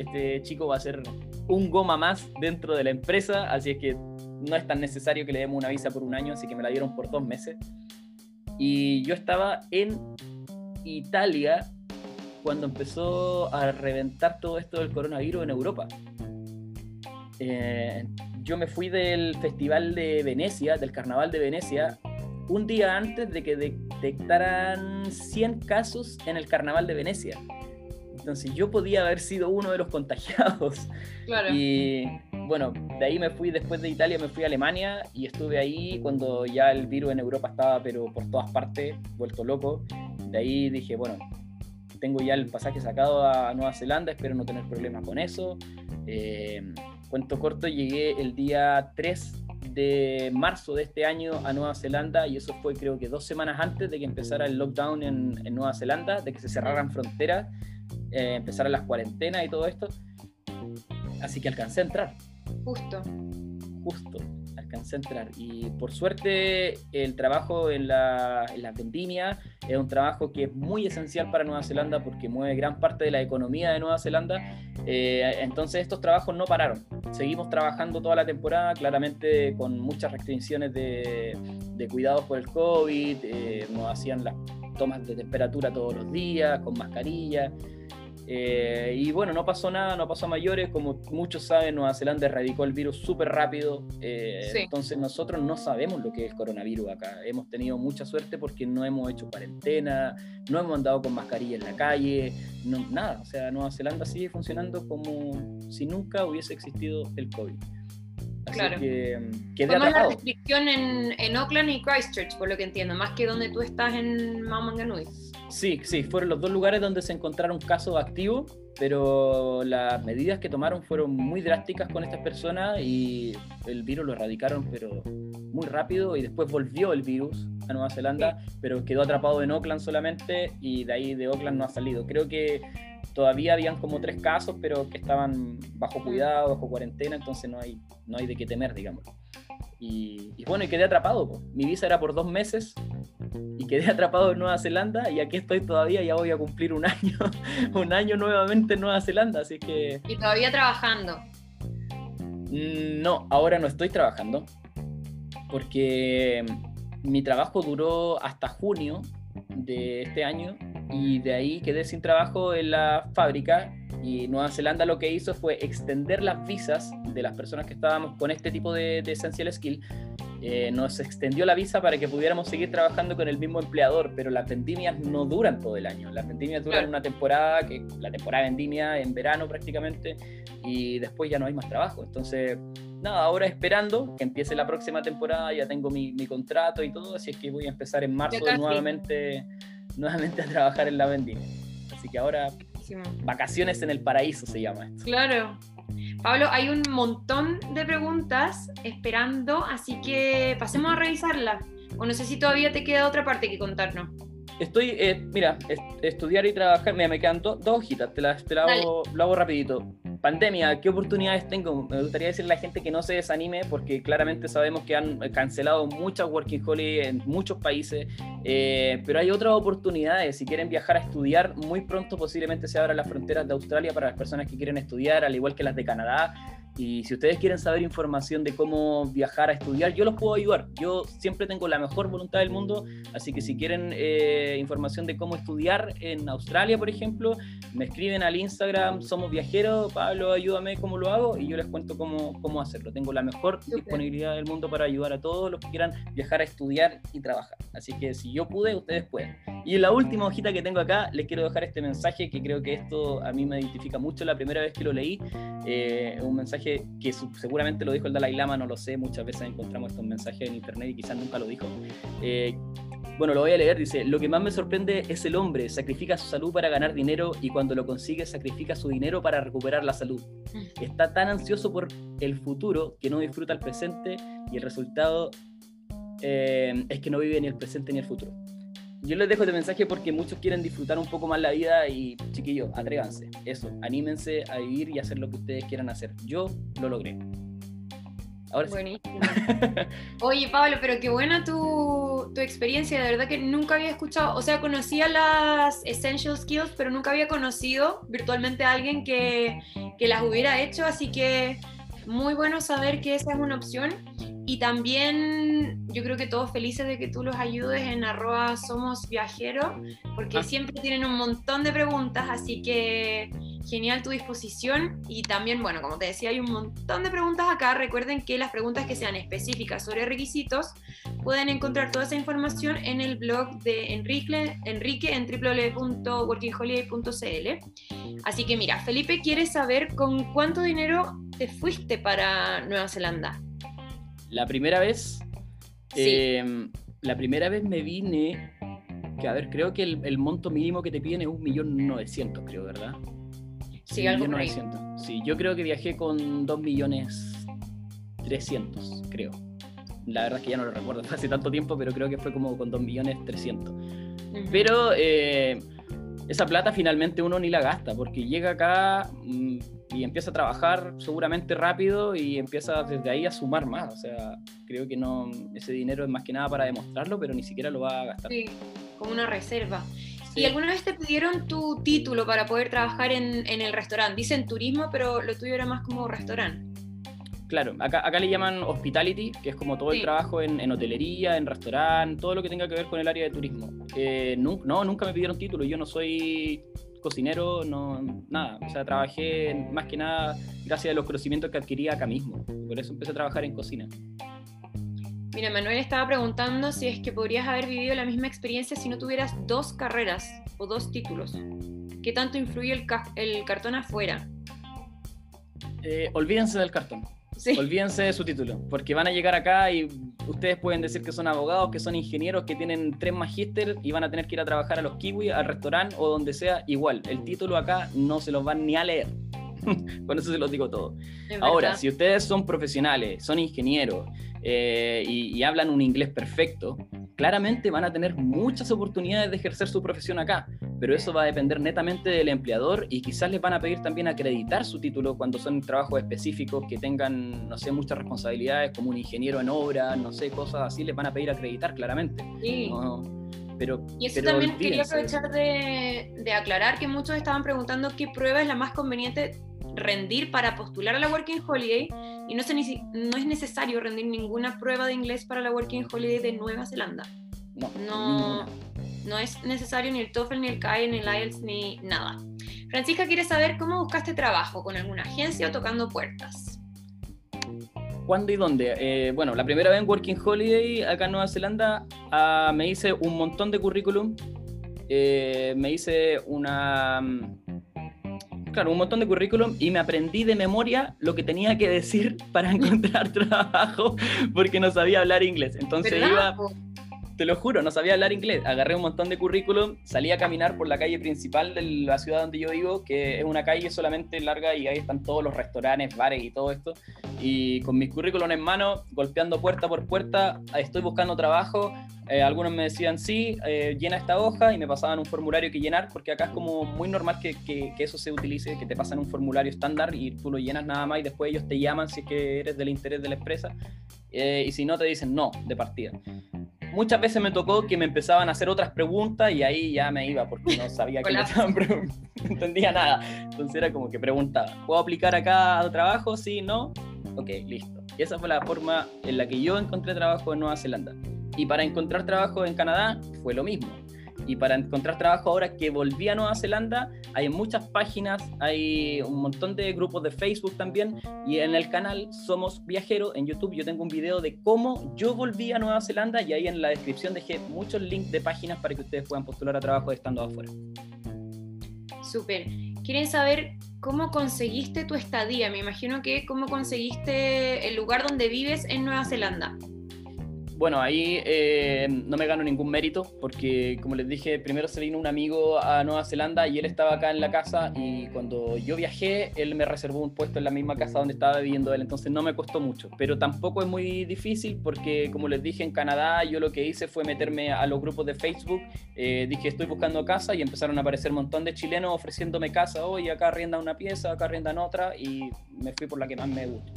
este chico va a ser un goma más dentro de la empresa, así es que no es tan necesario que le demos una visa por un año, así que me la dieron por dos meses. Y yo estaba en Italia cuando empezó a reventar todo esto del coronavirus en Europa. Eh, yo me fui del Festival de Venecia, del Carnaval de Venecia, un día antes de que detectaran 100 casos en el Carnaval de Venecia. Entonces yo podía haber sido uno de los contagiados. Claro. Y bueno, de ahí me fui, después de Italia me fui a Alemania y estuve ahí cuando ya el virus en Europa estaba pero por todas partes, vuelto loco. De ahí dije, bueno, tengo ya el pasaje sacado a Nueva Zelanda, espero no tener problemas con eso. Eh, cuento corto, llegué el día 3 de marzo de este año a Nueva Zelanda y eso fue creo que dos semanas antes de que empezara el lockdown en, Nueva Zelanda, de que se cerraran fronteras, eh, empezaran las cuarentenas y todo esto. Así que alcancé a entrar. Justo. Justo alcancé a entrar. Y por suerte el trabajo en la, en la vendimia es un trabajo que es muy esencial para Nueva Zelanda porque mueve gran parte de la economía de Nueva Zelanda. Eh, entonces estos trabajos no pararon. Seguimos trabajando toda la temporada, claramente con muchas restricciones de, de cuidados por el COVID. Eh, nos hacían las tomas de temperatura todos los días, con mascarilla. Eh, y bueno, no pasó nada, no pasó a mayores. Como muchos saben, Nueva Zelanda erradicó el virus súper rápido. Eh, entonces nosotros no sabemos lo que es coronavirus acá. Hemos tenido mucha suerte porque no hemos hecho cuarentena, no hemos andado con mascarilla en la calle, no, nada. O sea, Nueva Zelanda sigue funcionando como si nunca hubiese existido el COVID. Así claro. que quedé Fue la restricción en, en Auckland y Christchurch, por lo que entiendo, más que donde tú estás en Mount Maunganui. Sí, sí, fueron los dos lugares donde se encontraron casos activos, pero las medidas que tomaron fueron muy drásticas con estas personas y el virus lo erradicaron, pero muy rápido y después volvió el virus a Nueva Zelanda, pero quedó atrapado en Auckland solamente y de ahí de Auckland no ha salido. Creo que todavía habían como tres casos, pero que estaban bajo cuidado, bajo cuarentena, entonces no hay, no hay de qué temer, digamos. Y, bueno, y quedé atrapado. Mi visa era por dos meses y quedé atrapado en Nueva Zelanda y aquí estoy todavía, ya voy a cumplir un año, un año nuevamente en Nueva Zelanda, así que... ¿Y todavía trabajando? Mm, no, ahora no estoy trabajando porque mi trabajo duró hasta junio de este año y de ahí quedé sin trabajo en la fábrica y Nueva Zelanda lo que hizo fue extender las visas de las personas que estábamos con este tipo de, de Essential Skill. Eh, nos extendió la visa para que pudiéramos seguir trabajando con el mismo empleador, pero las vendimias no duran todo el año. Las vendimias duran una temporada, que la temporada de vendimia en verano prácticamente, y después ya no hay más trabajo. Entonces, nada, ahora esperando que empiece la próxima temporada, ya tengo mi, mi contrato y todo, así es que voy a empezar en marzo nuevamente, nuevamente a trabajar en la vendimia. Así que ahora Vacaciones en el paraíso se llama esto. Claro. Pablo, hay un montón de preguntas esperando, así que pasemos a revisarlas. O no sé si todavía te queda otra parte que contarnos. Estoy, eh, mira, estudiar y trabajar, mira, me quedan dos hojitas, te las, te hago, lo hago rapidito pandemia, ¿qué oportunidades tengo? Me gustaría decirle a la gente que no se desanime porque claramente sabemos que han cancelado muchas Working Holiday en muchos países, eh, pero hay otras oportunidades. Si quieren viajar a estudiar, muy pronto posiblemente se abran las fronteras de Australia para las personas que quieren estudiar, al igual que las de Canadá. Y si ustedes quieren saber información de cómo viajar a estudiar, yo los puedo ayudar. Yo siempre tengo la mejor voluntad del mundo, así que si quieren eh, información de cómo estudiar en Australia, por ejemplo, me escriben al Instagram, somos viajeros, Pablo, ayúdame cómo lo hago y yo les cuento cómo, cómo hacerlo. Tengo la mejor disponibilidad del mundo para ayudar a todos los que quieran viajar a estudiar y trabajar. Así que si yo pude, ustedes pueden. Y en la última hojita que tengo acá, les quiero dejar este mensaje que creo que esto a mí me identifica mucho la primera vez que lo leí. Eh, un mensaje que, seguramente lo dijo el Dalai Lama, no lo sé, muchas veces encontramos estos mensajes en internet y quizás nunca lo dijo. Eh, bueno, lo voy a leer, dice, lo que más me sorprende es el hombre, sacrifica su salud para ganar dinero y cuando lo consigue sacrifica su dinero para recuperar la salud. Mm. Está tan ansioso por el futuro que no disfruta el presente y el resultado eh, es que no vive ni el presente ni el futuro yo les dejo este mensaje porque muchos quieren disfrutar un poco más la vida y chiquillos, atrévanse. Eso, anímense a vivir y hacer lo que ustedes quieran hacer. Yo lo logré. Ahora Buenísimo. Oye, Pablo, pero qué buena tu, tu, experiencia. De verdad que nunca había escuchado, o sea, conocía las Essential Skills, pero nunca había conocido virtualmente a alguien que, que las hubiera hecho. Así que muy bueno saber que esa es una opción. Y también yo creo que todos felices de que tú los ayudes en arroba somos viajeros, porque ah. siempre tienen un montón de preguntas, así que genial tu disposición. Y también, bueno, como te decía, hay un montón de preguntas acá. Recuerden que las preguntas que sean específicas sobre requisitos, pueden encontrar toda esa información en el blog de Enrique, Enrique en www.workingholiday.cl. Así que mira, Felipe quiere saber con cuánto dinero te fuiste para Nueva Zelanda. La primera vez, em, la primera vez me vine, que a ver, creo que el, monto mínimo que te piden es un millón novecientos, creo, ¿verdad? Sí, algo Sí, yo creo que viajé con dos millones trescientos, creo. La verdad es que ya no lo recuerdo, hace tanto tiempo, pero creo que fue como con dos millones trescientos. Pero eh, esa plata finalmente uno ni la gasta, porque llega acá, mm, y empieza a trabajar seguramente rápido y empieza desde ahí a sumar más. O sea, creo que no ese dinero es más que nada para demostrarlo, pero ni siquiera lo va a gastar. Sí, como una reserva. ¿Y alguna vez te pidieron tu título para poder trabajar en, en el restaurante? Dicen turismo, pero lo tuyo era más como restaurante. Claro, acá, acá le llaman hospitality, que es como todo el trabajo en, en, hotelería, en restaurante, todo lo que tenga que ver con el área de turismo. Eh, no, no, nunca me pidieron título, yo no soy cocinero, no, nada. O sea, trabajé más que nada gracias a los conocimientos que adquiría acá mismo. Por eso empecé a trabajar en cocina. Mira, Manuel estaba preguntando si es que podrías haber vivido la misma experiencia si no tuvieras dos carreras o dos títulos. ¿Qué tanto influye el, el cartón afuera? Eh, olvídense del cartón. Olvídense de su título, porque van a llegar acá y ustedes pueden decir que son abogados, que son ingenieros, que tienen tres magíster y van a tener que ir a trabajar a los kiwi, al restaurante o donde sea. Igual, el título acá no se los van ni a leer. Con eso se los digo todo. Ahora, si ustedes son profesionales, son ingenieros eh, y, hablan un inglés perfecto, claramente van a tener muchas oportunidades de ejercer su profesión acá. pero eso va a depender netamente del empleador y quizás les van a pedir también acreditar su título cuando son trabajos específicos que tengan, no sé, muchas responsabilidades, como un ingeniero en obra, no sé, cosas así, les van a pedir acreditar claramente. Sí. pero, y eso también quería aprovechar de, de aclarar que muchos estaban preguntando qué prueba es la más conveniente rendir para postular a la Working Holiday y no, se, no es necesario rendir ninguna prueba de inglés para la Working Holiday de Nueva Zelanda. No, no, no es necesario ni el TOEFL, ni el CAE, ni el IELTS, ni nada. Francisca quiere saber cómo buscaste trabajo, con alguna agencia o tocando puertas. ¿Cuándo y dónde? Eh, bueno, la primera vez en Working Holiday acá en Nueva Zelanda ah, me hice un montón de currículum. Eh, me hice una, claro, un montón de currículum y me aprendí de memoria lo que tenía que decir para encontrar trabajo porque no sabía hablar inglés. Entonces iba, te lo juro, no sabía hablar inglés. Agarré un montón de currículum, salí a caminar por la calle principal de la ciudad donde yo vivo, que es una calle solamente larga y ahí están todos los restaurantes, bares y todo esto. Y con mis currículum en mano, golpeando puerta por puerta, estoy buscando trabajo. Eh, algunos me decían, sí, eh, llena esta hoja y me pasaban un formulario que llenar, porque acá es como muy normal que, que, eso se utilice, que te pasan un formulario estándar y tú lo llenas nada más y después ellos te llaman si es que eres del interés de la empresa. Eh, y si no, te dicen no, de partida muchas veces me tocó que me empezaban a hacer otras preguntas y ahí ya me iba porque no sabía que me estaban preguntando, no entendía nada. Entonces era como que preguntaba, ¿puedo aplicar acá al trabajo? Sí, no. Ok, listo. Y esa fue la forma en la que yo encontré trabajo en Nueva Zelanda. Y para encontrar trabajo en Canadá fue lo mismo. Y para encontrar trabajo ahora que volví a Nueva Zelanda, hay muchas páginas, hay un montón de grupos de Facebook también. Y en el canal Somos Viajeros, en YouTube, yo tengo un video de cómo yo volví a Nueva Zelanda y ahí en la descripción dejé muchos links de páginas para que ustedes puedan postular a trabajo estando afuera. Súper. ¿Quieren saber cómo conseguiste tu estadía? Me imagino que cómo conseguiste el lugar donde vives en Nueva Zelanda bueno, ahí eh, no me gano ningún mérito porque, como les dije, primero se vino un amigo a Nueva Zelanda y él estaba acá en la casa y cuando yo viajé, él me reservó un puesto en la misma casa donde estaba viviendo él, entonces no me costó mucho, pero tampoco es muy difícil porque, como les dije, en Canadá yo lo que hice fue meterme a los grupos de Facebook, eh, dije estoy buscando casa y empezaron a aparecer un montón de chilenos ofreciéndome casa, hoy acá arriendan una pieza, acá arriendan otra y me fui por la que más me gusta.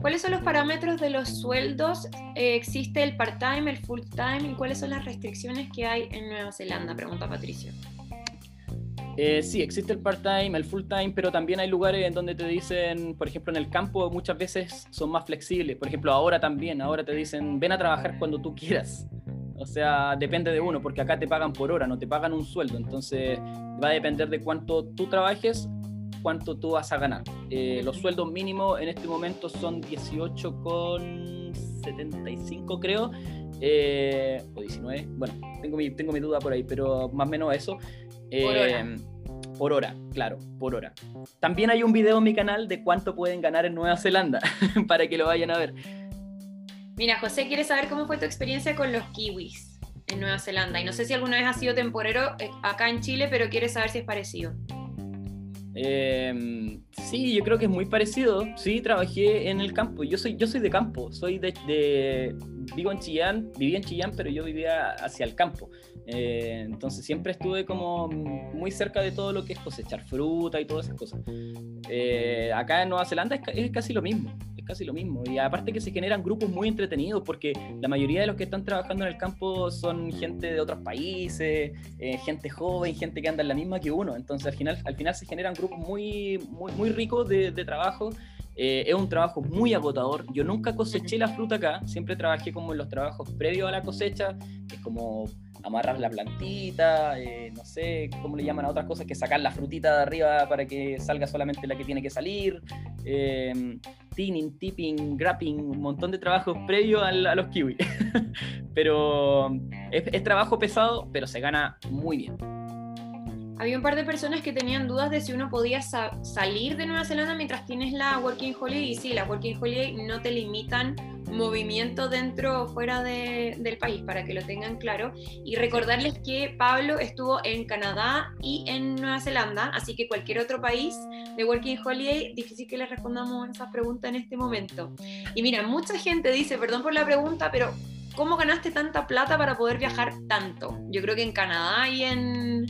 ¿Cuáles son los parámetros de los sueldos? Eh, ¿Existe el part-time, el full-time? ¿Y cuáles son las restricciones que hay en Nueva Zelanda? Pregunta Patricio. Eh, sí, existe el part-time, el full-time, pero también hay lugares en donde te dicen, por ejemplo, en el campo muchas veces son más flexibles. Por ejemplo, ahora también, ahora te dicen, ven a trabajar cuando tú quieras. O sea, depende de uno, porque acá te pagan por hora, no te pagan un sueldo. Entonces, va a depender de cuánto tú trabajes cuánto tú vas a ganar. Eh, los sueldos mínimos en este momento son 18,75 creo, eh, o 19, bueno, tengo mi, tengo mi duda por ahí, pero más o menos eso. por hora. Eh, por hora, claro, por hora. También hay un video en mi canal de cuánto pueden ganar en Nueva Zelanda, para que lo vayan a ver. Mira, José quiere saber cómo fue tu experiencia con los kiwis en Nueva Zelanda. Y no sé si alguna vez has sido temporero acá en Chile, pero quiere saber si es parecido. Em, sí, yo creo que es muy parecido. Sí, trabajé en el campo. Yo soy, yo soy de campo. Soy de, vivo en Chillán, viví en Chillán, pero yo vivía hacia el campo. Eh, entonces siempre estuve como muy cerca de todo lo que es cosechar fruta y todas esas cosas. Eh, acá en Nueva Zelanda es casi lo mismo casi lo mismo. Y aparte que se generan grupos muy entretenidos porque la mayoría de los que están trabajando en el campo son gente de otros países, eh, gente joven, gente que anda en la misma que uno. Entonces al final, al final se generan grupos muy, muy, muy ricos de, trabajo. Eh, es un trabajo muy agotador. Yo nunca coseché la fruta acá, siempre trabajé como en los trabajos previos a la cosecha, que es como amarrar la plantita, eh, no sé cómo le llaman a otras cosas, que sacar la frutita de arriba para que salga solamente la que tiene que salir, eh, tinning, tipping, grapping, un montón de trabajos previos a, los kiwis. pero es, trabajo pesado, pero se gana muy bien. Había un par de personas que tenían dudas de si uno podía salir de Nueva Zelanda mientras tienes la Working Holiday. Y sí, la Working Holiday no te limitan movimiento dentro o fuera del país, para que lo tengan claro. Y recordarles que Pablo estuvo en Canadá y en Nueva Zelanda, así que cualquier otro país de Working Holiday, difícil que les respondamos esa pregunta en este momento. Y mira, mucha gente dice, perdón por la pregunta, pero ¿cómo ganaste tanta plata para poder viajar tanto? Yo creo que en Canadá y en,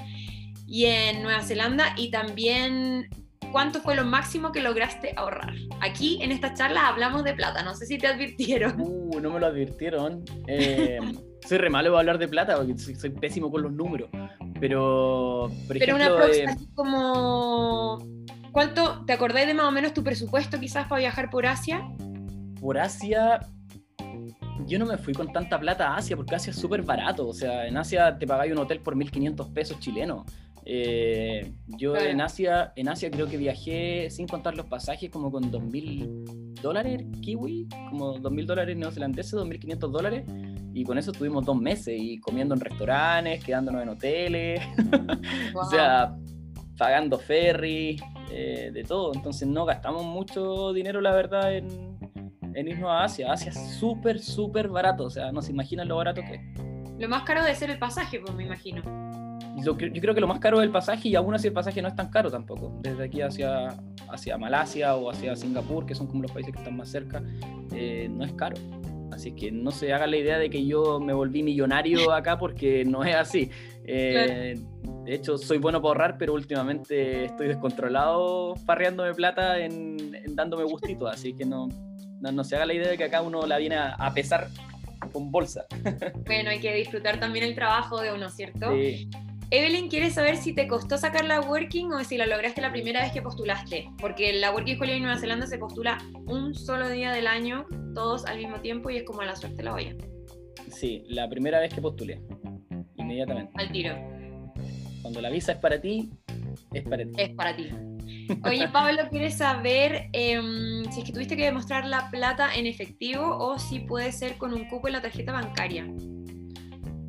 y en Nueva Zelanda y también cuánto fue lo máximo que lograste ahorrar. Aquí en estas charlas hablamos de plata, no sé si te advirtieron. Uh, no me lo advirtieron. Eh, soy re malo para hablar de plata porque soy, pésimo con los números. Pero, por Pero una próxima, así como. ¿Cuánto te acordáis de más o menos tu presupuesto quizás para viajar por Asia? Por Asia, yo no me fui con tanta plata a Asia porque Asia es súper barato. O sea, en Asia te pagáis un hotel por 1.500 pesos chilenos. Eh, yo en Asia, en Asia creo que viajé sin contar los pasajes como con 2.000 dólares kiwi, como 2.000 dólares neozelandeses, 2.500 dólares. Y con eso estuvimos dos meses y comiendo en restaurantes, quedándonos en hoteles, o sea, pagando ferry, eh, de todo. Entonces no gastamos mucho dinero, la verdad, en, en irnos a Asia. Asia es súper, súper barato. O sea, no se imaginan lo barato que es. Lo más caro debe ser el pasaje, pues me imagino. Yo creo que lo más caro es el pasaje y aún así el pasaje no es tan caro tampoco. Desde aquí hacia, hacia Malasia o hacia Singapur, que son como los países que están más cerca, eh, no es caro. Así que no se haga la idea de que yo me volví millonario acá porque no es así. Eh, de hecho, soy bueno para ahorrar, pero últimamente estoy descontrolado farreándome plata en, en dándome gustito, así que no, no, se haga la idea de que acá uno la viene a, pesar con bolsa. Bueno, hay que disfrutar también el trabajo de uno, ¿cierto? Sí. Evelyn quiere saber si te costó sacar la Working o si la lograste la primera vez que postulaste, porque la Working Holiday en Nueva Zelanda se postula un solo día del año, todos al mismo tiempo y es como la suerte la olla. Sí, la primera vez que postulé, inmediatamente. Al tiro. Cuando la visa es para ti, es para ti. Es para ti. Oye, Pablo, ¿quieres saber em, si es que tuviste que demostrar la plata en efectivo o si puede ser con un cupo en la tarjeta bancaria?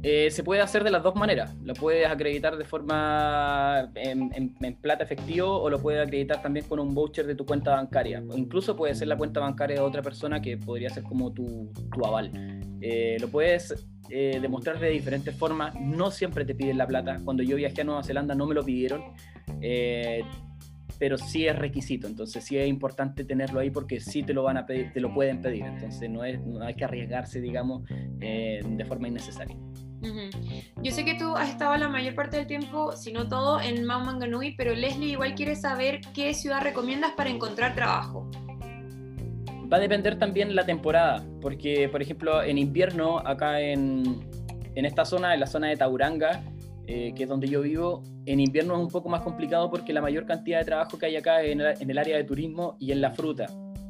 Eh, se puede hacer de las dos maneras. Lo puedes acreditar de forma en, plata efectivo o lo puedes acreditar también con un voucher de tu cuenta bancaria. Incluso puede ser la cuenta bancaria de otra persona que podría ser como tu, aval. Eh, lo puedes eh, demostrar de diferentes formas. No siempre te piden la plata. Cuando yo viajé a Nueva Zelanda no me lo pidieron pero sí es requisito, entonces sí es importante tenerlo ahí porque sí te lo van a pedir, te lo pueden pedir, entonces no, es, no hay que arriesgarse, digamos, eh, de forma innecesaria. Yo sé que tú has estado la mayor parte del tiempo, si no todo, en Mount pero Leslie igual quiere saber qué ciudad recomiendas para encontrar trabajo. Va a depender también la temporada, porque por ejemplo en invierno acá en, en esta zona, en la zona de Tauranga, eh, que es donde yo vivo, en invierno es un poco más complicado porque la mayor cantidad de trabajo que hay acá es el, en el área de turismo y en la fruta.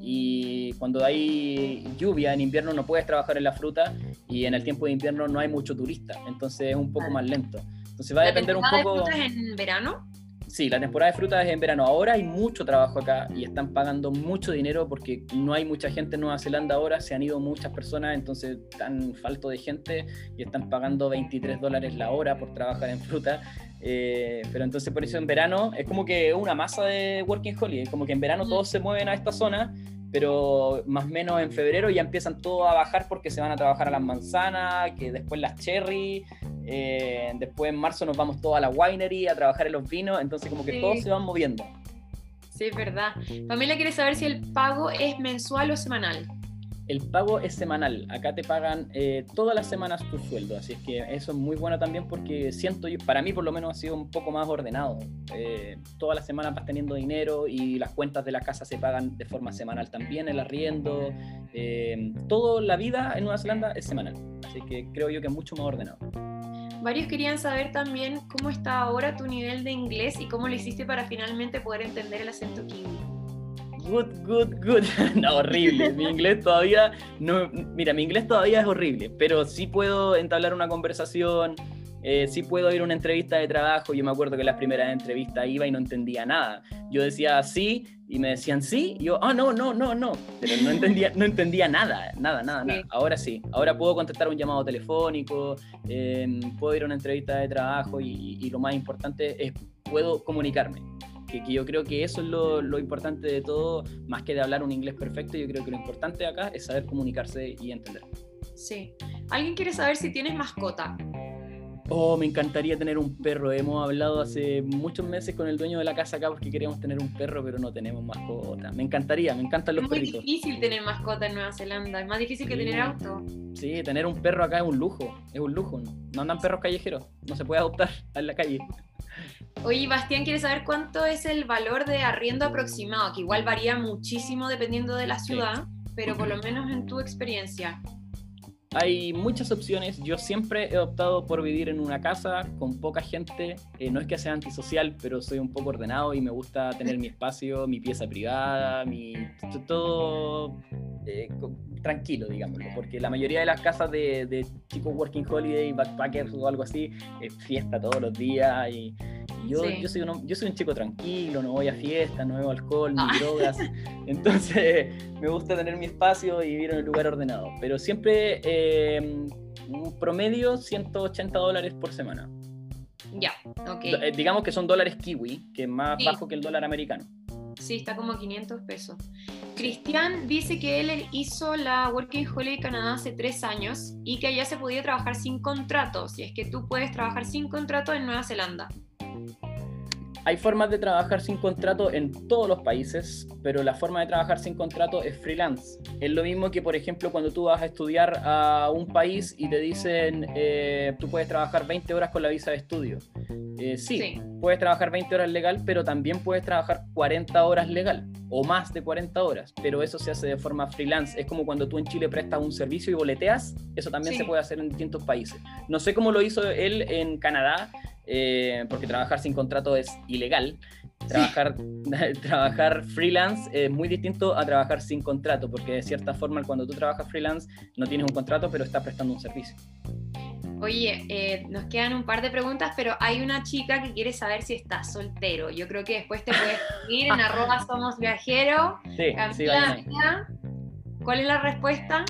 Y cuando hay lluvia en invierno no puedes trabajar en la fruta y en el tiempo de invierno no hay mucho turista, entonces es un poco más lento. Entonces va a depender un poco. De frutas en verano? Sí, la temporada de frutas es en verano. Ahora hay mucho trabajo acá y están pagando mucho dinero porque no hay mucha gente en Nueva Zelanda ahora, se han ido muchas personas, entonces están falto de gente y están pagando 23 dólares la hora por trabajar en fruta. Eh, pero entonces por eso en verano es como que una masa de working holiday, como que en verano todos se mueven a esta zona pero más o menos en febrero ya empiezan todos a bajar porque se van a trabajar a las manzanas, que después las cherry, eh, después en marzo nos vamos todos a la winery a trabajar en los vinos, entonces como que todos se van moviendo. Sí, es verdad. Familia quiere saber si el pago es mensual o semanal. El pago es semanal. Acá te pagan eh, todas las semanas tu sueldo. Así es que eso es muy bueno también porque siento yo, para mí por lo menos ha sido un poco más ordenado. Eh, todas las semanas vas teniendo dinero y las cuentas de la casa se pagan de forma semanal también, el arriendo. Eh, toda la vida en Nueva Zelanda es semanal. Así que creo yo que es mucho más ordenado. Varios querían saber también cómo está ahora tu nivel de inglés y cómo lo hiciste para finalmente poder entender el acento kiwi good, good, good. no, horrible. Mi inglés todavía no. Mira, mi inglés todavía es horrible, pero sí puedo entablar una conversación. Eh, sí puedo ir a una entrevista de trabajo. Yo me acuerdo que las primeras entrevistas iba y no entendía nada. Yo decía sí y me decían sí. Y yo, ah, no, no, no, no. Pero no entendía, no entendía nada, nada, nada, nada. Ahora sí. Ahora puedo contestar un llamado telefónico, em, puedo ir a una entrevista de trabajo y, y lo más importante es puedo comunicarme que, yo creo que eso es lo, lo, importante de todo, más que de hablar un inglés perfecto, yo creo que lo importante acá es saber comunicarse y entender. Sí. ¿Alguien quiere saber si tienes mascota? Oh, me encantaría tener un perro. Hemos hablado hace muchos meses con el dueño de la casa acá porque queríamos tener un perro, pero no tenemos mascota. Me encantaría, me encantan los perritos. Es muy difícil tener mascota en Nueva Zelanda, es más difícil que tener auto. Sí, tener un perro acá es un lujo, es un lujo. No andan perros callejeros, no se puede adoptar en la calle. Oye, Bastián quiere saber cuánto es el valor de arriendo aproximado, que igual varía muchísimo dependiendo de la ciudad, pero por lo menos en tu experiencia. Hay muchas opciones. Yo siempre he optado por vivir en una casa con poca gente. Eh, no es que sea antisocial, pero soy un poco ordenado y me gusta tener mi espacio, mi pieza privada, mi todo eh, tranquilo, digámoslo. Porque la mayoría de las casas de, chicos working holiday, backpackers o algo así, es fiesta todos los días y yo, yo, soy un, yo soy un chico tranquilo, no voy a fiestas, no bebo alcohol ni ah. drogas. Entonces me gusta tener mi espacio y vivir en un lugar ordenado. Pero siempre eh, un promedio 180 dólares por semana. Ya, ok. Eh, digamos que son dólares kiwi, que es más bajo que el dólar americano. Sí, está como 500 pesos. Cristian dice que él hizo la Working Holiday Canadá hace tres años y que allá se podía trabajar sin contratos. Y es que tú puedes trabajar sin contrato en Nueva Zelanda. Hay formas de trabajar sin contrato en todos los países, pero la forma de trabajar sin contrato es freelance. Es lo mismo que, por ejemplo, cuando tú vas a estudiar a un país y te dicen, eh, tú puedes trabajar 20 horas con la visa de estudio. Eh, sí, puedes trabajar 20 horas legal, pero también puedes trabajar 40 horas legal o más de 40 horas, pero eso se hace de forma freelance. Es como cuando tú en Chile prestas un servicio y boleteas, eso también se puede hacer en distintos países. No sé cómo lo hizo él en Canadá, eh, porque trabajar sin contrato es ilegal. Trabajar, trabajar freelance es muy distinto a trabajar sin contrato, porque de cierta forma cuando tú trabajas freelance no tienes un contrato, pero estás prestando un servicio. Oye, eh, nos quedan un par de preguntas, pero hay una chica que quiere saber si estás soltero. Yo creo que después te puedes seguir en arroba somos viajero. Sí, sí, ¿Cuál es la respuesta?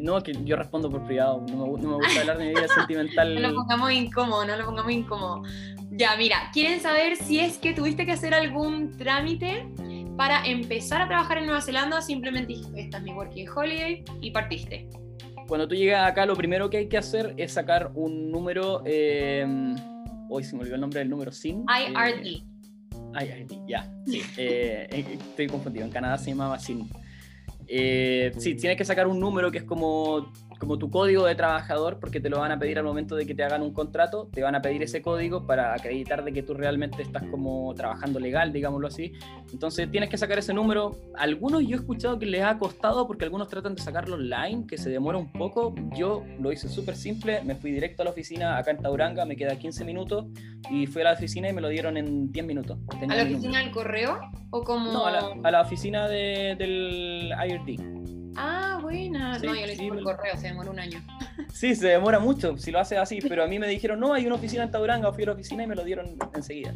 No, que yo respondo por privado, no me, gusta hablar de mi vida sentimental. No lo pongamos incómodo, no lo pongamos incómodo. Ya, mira, quieren saber si es que tuviste que hacer algún trámite para empezar a trabajar en Nueva Zelanda, simplemente dijiste, esta es mi working holiday y partiste. Cuando tú llegas acá, lo primero que hay que hacer es sacar un número, eh, hoy se me olvidó el nombre del número, SIN. IRD. Eh, IRD, ya, sí, eh, estoy confundido, en Canadá se llamaba SIN. Eh, sí, tienes que sacar un número que es como como tu código de trabajador, porque te lo van a pedir al momento de que te hagan un contrato, te van a pedir ese código para acreditar de que tú realmente estás como trabajando legal, digámoslo así. Entonces tienes que sacar ese número. Algunos yo he escuchado que les ha costado porque algunos tratan de sacarlo online, que se demora un poco. Yo lo hice súper simple, me fui directo a la oficina acá en Tauranga, me queda 15 minutos y fui a la oficina y me lo dieron en 10 minutos. ¿A la oficina del correo? ¿O como... No, a la, oficina del IRD. Ah, buena. no, yo le hice por correo, se demora un año. Sí, se demora mucho si lo haces así, pero a mí me dijeron, no, hay una oficina en Tauranga, fui a la oficina y me lo dieron enseguida.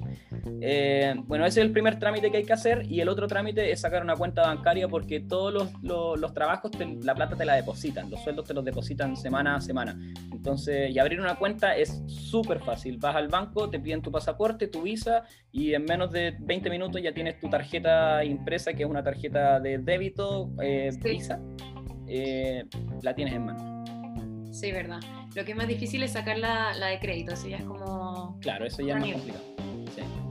Eh, bueno, ese es el primer trámite que hay que hacer y el otro trámite es sacar una cuenta bancaria porque todos los, los, trabajos, la plata te la depositan, los sueldos te los depositan semana a semana. Entonces, y abrir una cuenta es súper fácil. Vas al banco, te piden tu pasaporte, tu visa y en menos de 20 minutos ya tienes tu tarjeta impresa, que es una tarjeta de débito, eh, visa eh, la tienes en mano. Sí, verdad. Lo que es más difícil es sacar la, de crédito, así ya es como... Claro, eso ya es más complicado.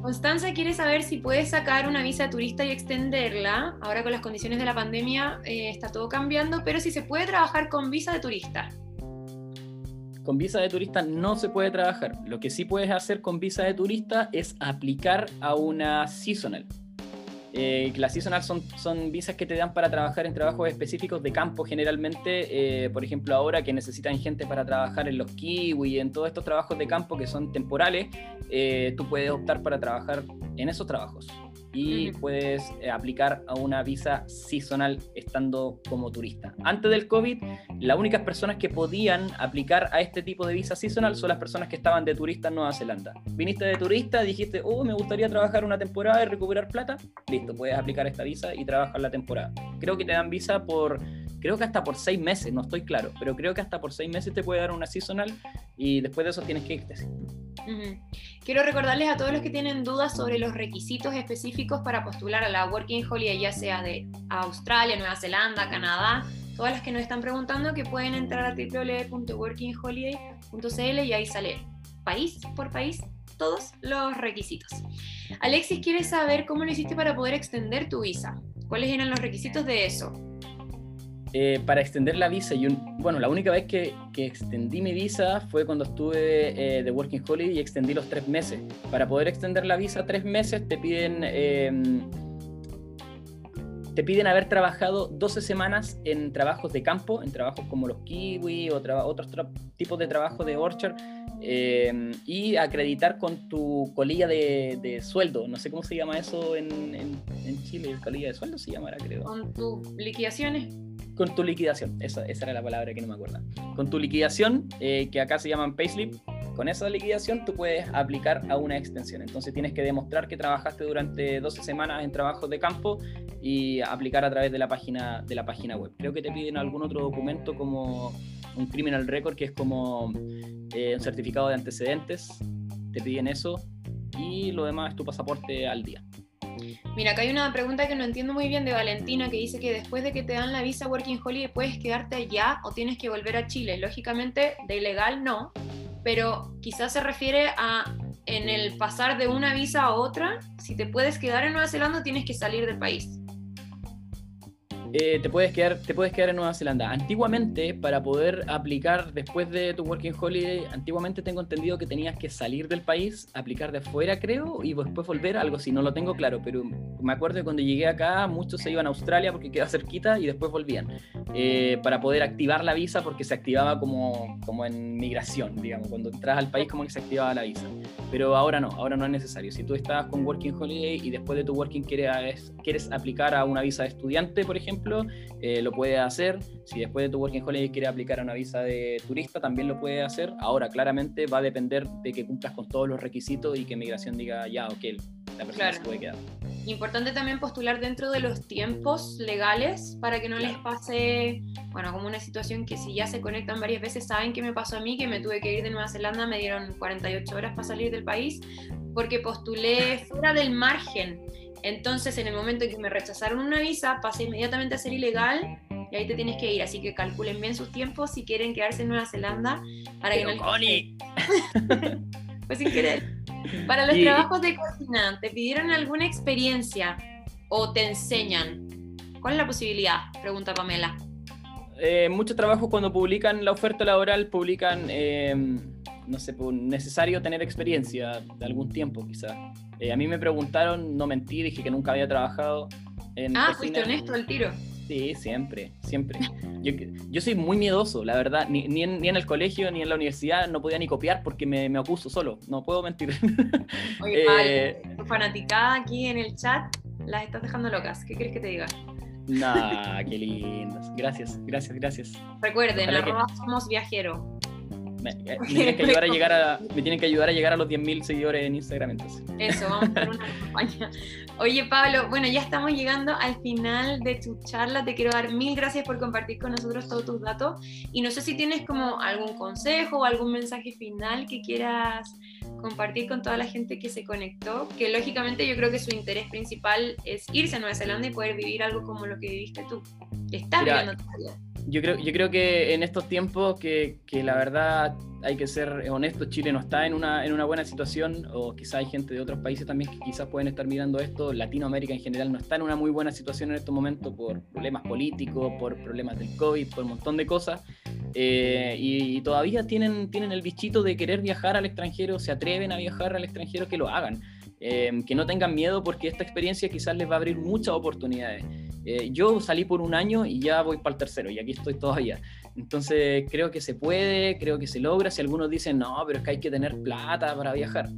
Constanza quiere saber si puedes sacar una visa de turista y extenderla. Ahora con las condiciones de la pandemia eh, está todo cambiando, pero si se puede trabajar con visa de turista. Con visa de turista no se puede trabajar. Lo que sí puedes hacer con visa de turista es aplicar a una seasonal. Eh, las seasonal son, visas que te dan para trabajar en trabajos específicos de campo generalmente, eh, por ejemplo ahora que necesitan gente para trabajar en los kiwi, en todos estos trabajos de campo que son temporales, eh, tú puedes optar para trabajar en esos trabajos y puedes eh, aplicar a una visa seasonal estando como turista. Antes del COVID, las únicas personas que podían aplicar a este tipo de visa seasonal son las personas que estaban de turista en Nueva Zelanda. Viniste de turista, dijiste, oh, me gustaría trabajar una temporada y recuperar plata, listo, puedes aplicar esta visa y trabajar la temporada. Creo que te dan visa por creo que hasta por seis meses, no estoy claro, pero creo que hasta por seis meses te puede dar una seasonal y después de eso tienes que irte. Quiero recordarles a todos los que tienen dudas sobre los requisitos específicos para postular a la Working Holiday, ya sea de Australia, Nueva Zelanda, Canadá, todas las que nos están preguntando que pueden entrar a www.workingholiday.cl y ahí sale país por país todos los requisitos. Alexis quiere saber cómo lo hiciste para poder extender tu visa. ¿Cuáles eran los requisitos de eso? Eh, para extender la visa, yo, bueno, la única vez que, extendí mi visa fue cuando estuve eh, de Working Holiday y extendí los tres meses. Para poder extender la visa tres meses te piden, em, te piden haber trabajado 12 semanas en trabajos de campo, en trabajos como los kiwi o otros tipos de trabajo de orchard em, y acreditar con tu colilla de, de, sueldo. No sé cómo se llama eso en, en, en Chile, colilla de sueldo se llamará, creo. Con tus liquidaciones con tu liquidación, esa, esa, era la palabra que no me acuerdo. Con tu liquidación, eh, que acá se llaman payslip, con esa liquidación tú puedes aplicar a una extensión. Entonces tienes que demostrar que trabajaste durante 12 semanas en trabajos de campo y aplicar a través de la página, de la página web. Creo que te piden algún otro documento como un criminal record, que es como eh, un certificado de antecedentes. Te piden eso y lo demás es tu pasaporte al día. Mira, acá hay una pregunta que no entiendo muy bien de Valentina que dice que después de que te dan la visa Working Holiday puedes quedarte allá o tienes que volver a Chile. Lógicamente, de ilegal no, pero quizás se refiere a en el pasar de una visa a otra, si te puedes quedar en Nueva Zelanda tienes que salir del país. Eh, te, puedes quedar, te puedes quedar en Nueva Zelanda. Antiguamente, para poder aplicar después de tu Working Holiday, antiguamente tengo entendido que tenías que salir del país, aplicar de afuera, creo, y después volver, algo si no lo tengo claro, pero me acuerdo que cuando llegué acá, muchos se iban a Australia porque quedaba cerquita y después volvían, eh, para poder activar la visa porque se activaba como, como en migración, digamos, cuando entras al país como que se activaba la visa. Pero ahora no, ahora no es necesario. Si tú estás con Working Holiday y después de tu Working quieres, quieres aplicar a una visa de estudiante, por ejemplo, eh, lo puede hacer. Si después de tu Working Holiday quiere aplicar a una visa de turista, también lo puede hacer. Ahora, claramente va a depender de que cumplas con todos los requisitos y que migración diga, ya, ok, la persona se puede quedar. Importante también postular dentro de los tiempos legales para que no les pase, bueno, como una situación que si ya se conectan varias veces, saben qué me pasó a mí, que me tuve que ir de Nueva Zelanda, me dieron 48 horas para salir del país porque postulé fuera del margen entonces, en el momento en que me rechazaron una visa, pasé inmediatamente a ser ilegal y ahí te tienes que ir. Así que calculen bien sus tiempos si quieren quedarse en Nueva Zelanda para que no pues sin querer. Para los trabajos de cocina, ¿te pidieron alguna experiencia o te enseñan? ¿Cuál es la posibilidad? Pregunta Pamela. Eh, muchos trabajos cuando publican la oferta laboral publican, eh, no sé, pues, necesario tener experiencia de algún tiempo quizás. Eh, a mí me preguntaron, no mentí, dije que nunca había trabajado en. Ah, fuiste honesto al tiro. Sí, siempre, siempre. Yo, yo soy muy miedoso, la verdad. Ni, ni, en, ni, en, el colegio ni en la universidad no podía ni copiar porque me, me acuso solo. No puedo mentir. Oye, eh, tu fanaticada aquí en el chat las estás dejando locas. ¿Qué quieres que te diga? Nah, qué lindas. Gracias, gracias, gracias. Recuerden, arroba somos viajero. Me, eh, tienen que ayudar a llegar a, me tienen que ayudar a llegar a los 10.000 seguidores en Instagram entonces. Eso, vamos por una campaña. Oye Pablo, bueno, ya estamos llegando al final de tu charla. Te quiero dar mil gracias por compartir con nosotros todos tus datos. Y no sé si tienes como algún consejo o algún mensaje final que quieras compartir con toda la gente que se conectó, que lógicamente yo creo que su interés principal es irse a Nueva Zelanda y poder vivir algo como lo que viviste tú. Estás viviendo todavía yo creo, yo creo que en estos tiempos que, que, la verdad hay que ser honesto, Chile no está en una, en una buena situación, o quizá hay gente de otros países también que quizás pueden estar mirando esto, Latinoamérica en general no está en una muy buena situación en estos momentos por problemas políticos, por problemas del COVID, por un montón de cosas, eh, y, todavía tienen, tienen el bichito de querer viajar al extranjero, se atreven a viajar al extranjero, que lo hagan. Eh, que no tengan miedo porque esta experiencia quizás les va a abrir muchas oportunidades. Eh, yo salí por un año y ya voy para el tercero y aquí estoy todavía. Entonces creo que se puede, creo que se logra. Si algunos dicen, no, pero es que hay que tener plata para viajar.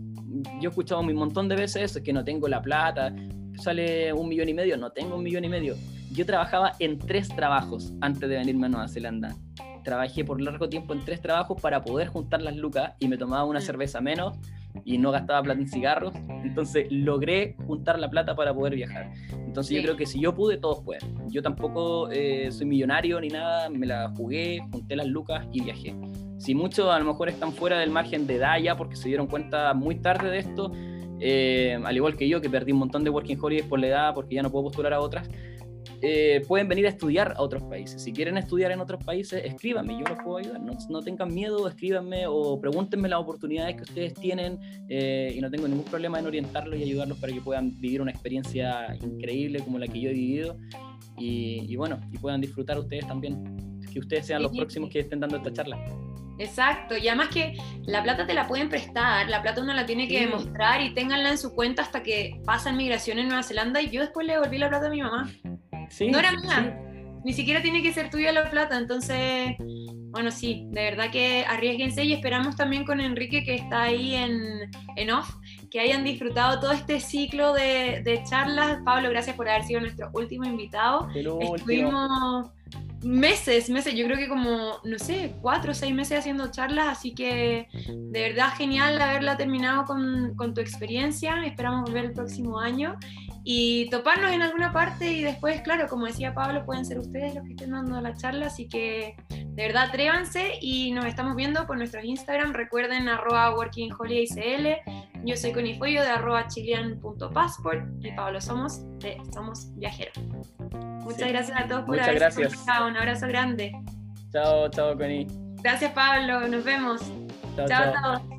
Yo he escuchado un montón de veces eso, es que no tengo la plata, sale un millón y medio, no tengo un millón y medio. Yo trabajaba en tres trabajos antes de venirme a Nueva Zelanda. Trabajé por largo tiempo en tres trabajos para poder juntar las lucas y me tomaba una mm. cerveza menos y no gastaba plata en cigarros. Entonces logré juntar la plata para poder viajar. Entonces yo creo que si yo pude, todos pueden. Yo tampoco eh, soy millonario ni nada, me la jugué, junté las lucas y viajé. Si muchos a lo mejor están fuera del margen de edad ya porque se dieron cuenta muy tarde de esto, eh, al igual que yo que perdí un montón de working holidays por la edad porque ya no puedo postular a otras, eh, pueden venir a estudiar a otros países. Si quieren estudiar en otros países, escríbanme, yo los puedo ayudar. No, no tengan miedo, escríbanme o pregúntenme las oportunidades que ustedes tienen eh, y no tengo ningún problema en orientarlos y ayudarlos para que puedan vivir una experiencia increíble como la que yo he vivido y, y bueno, y puedan disfrutar ustedes también, que ustedes sean los próximos que estén dando esta charla. Exacto, y además que la plata te la pueden prestar, la plata uno la tiene que demostrar y ténganla en su cuenta hasta que pasan migración en Nueva Zelanda y yo después le devolví la plata a mi mamá. Sí, no era mía, ni siquiera tiene que ser tuya la plata, entonces, bueno, sí, de verdad que arriesguense y esperamos también con Enrique que está ahí en, en off, que hayan disfrutado todo este ciclo de, de charlas. Pablo, gracias por haber sido nuestro último invitado. Estuvimos meses, meses, yo creo que como, no sé, cuatro o seis meses haciendo charlas, así que de verdad genial haberla terminado con, con, tu experiencia, esperamos volver el próximo año y toparnos en alguna parte y después, claro, como decía Pablo, pueden ser ustedes los que estén dando la charla, así que de verdad atrévanse y nos estamos viendo por nuestros Instagram, recuerden arroba workingholidaycl, yo soy Conifollo de arroba chilean.passport y Pablo Somos de Somos Viajeros. Muchas gracias a todos por Muchas gracias. Un abrazo grande. Chao, chao, Connie. Gracias, Pablo. Nos vemos. chao. chao. a todos.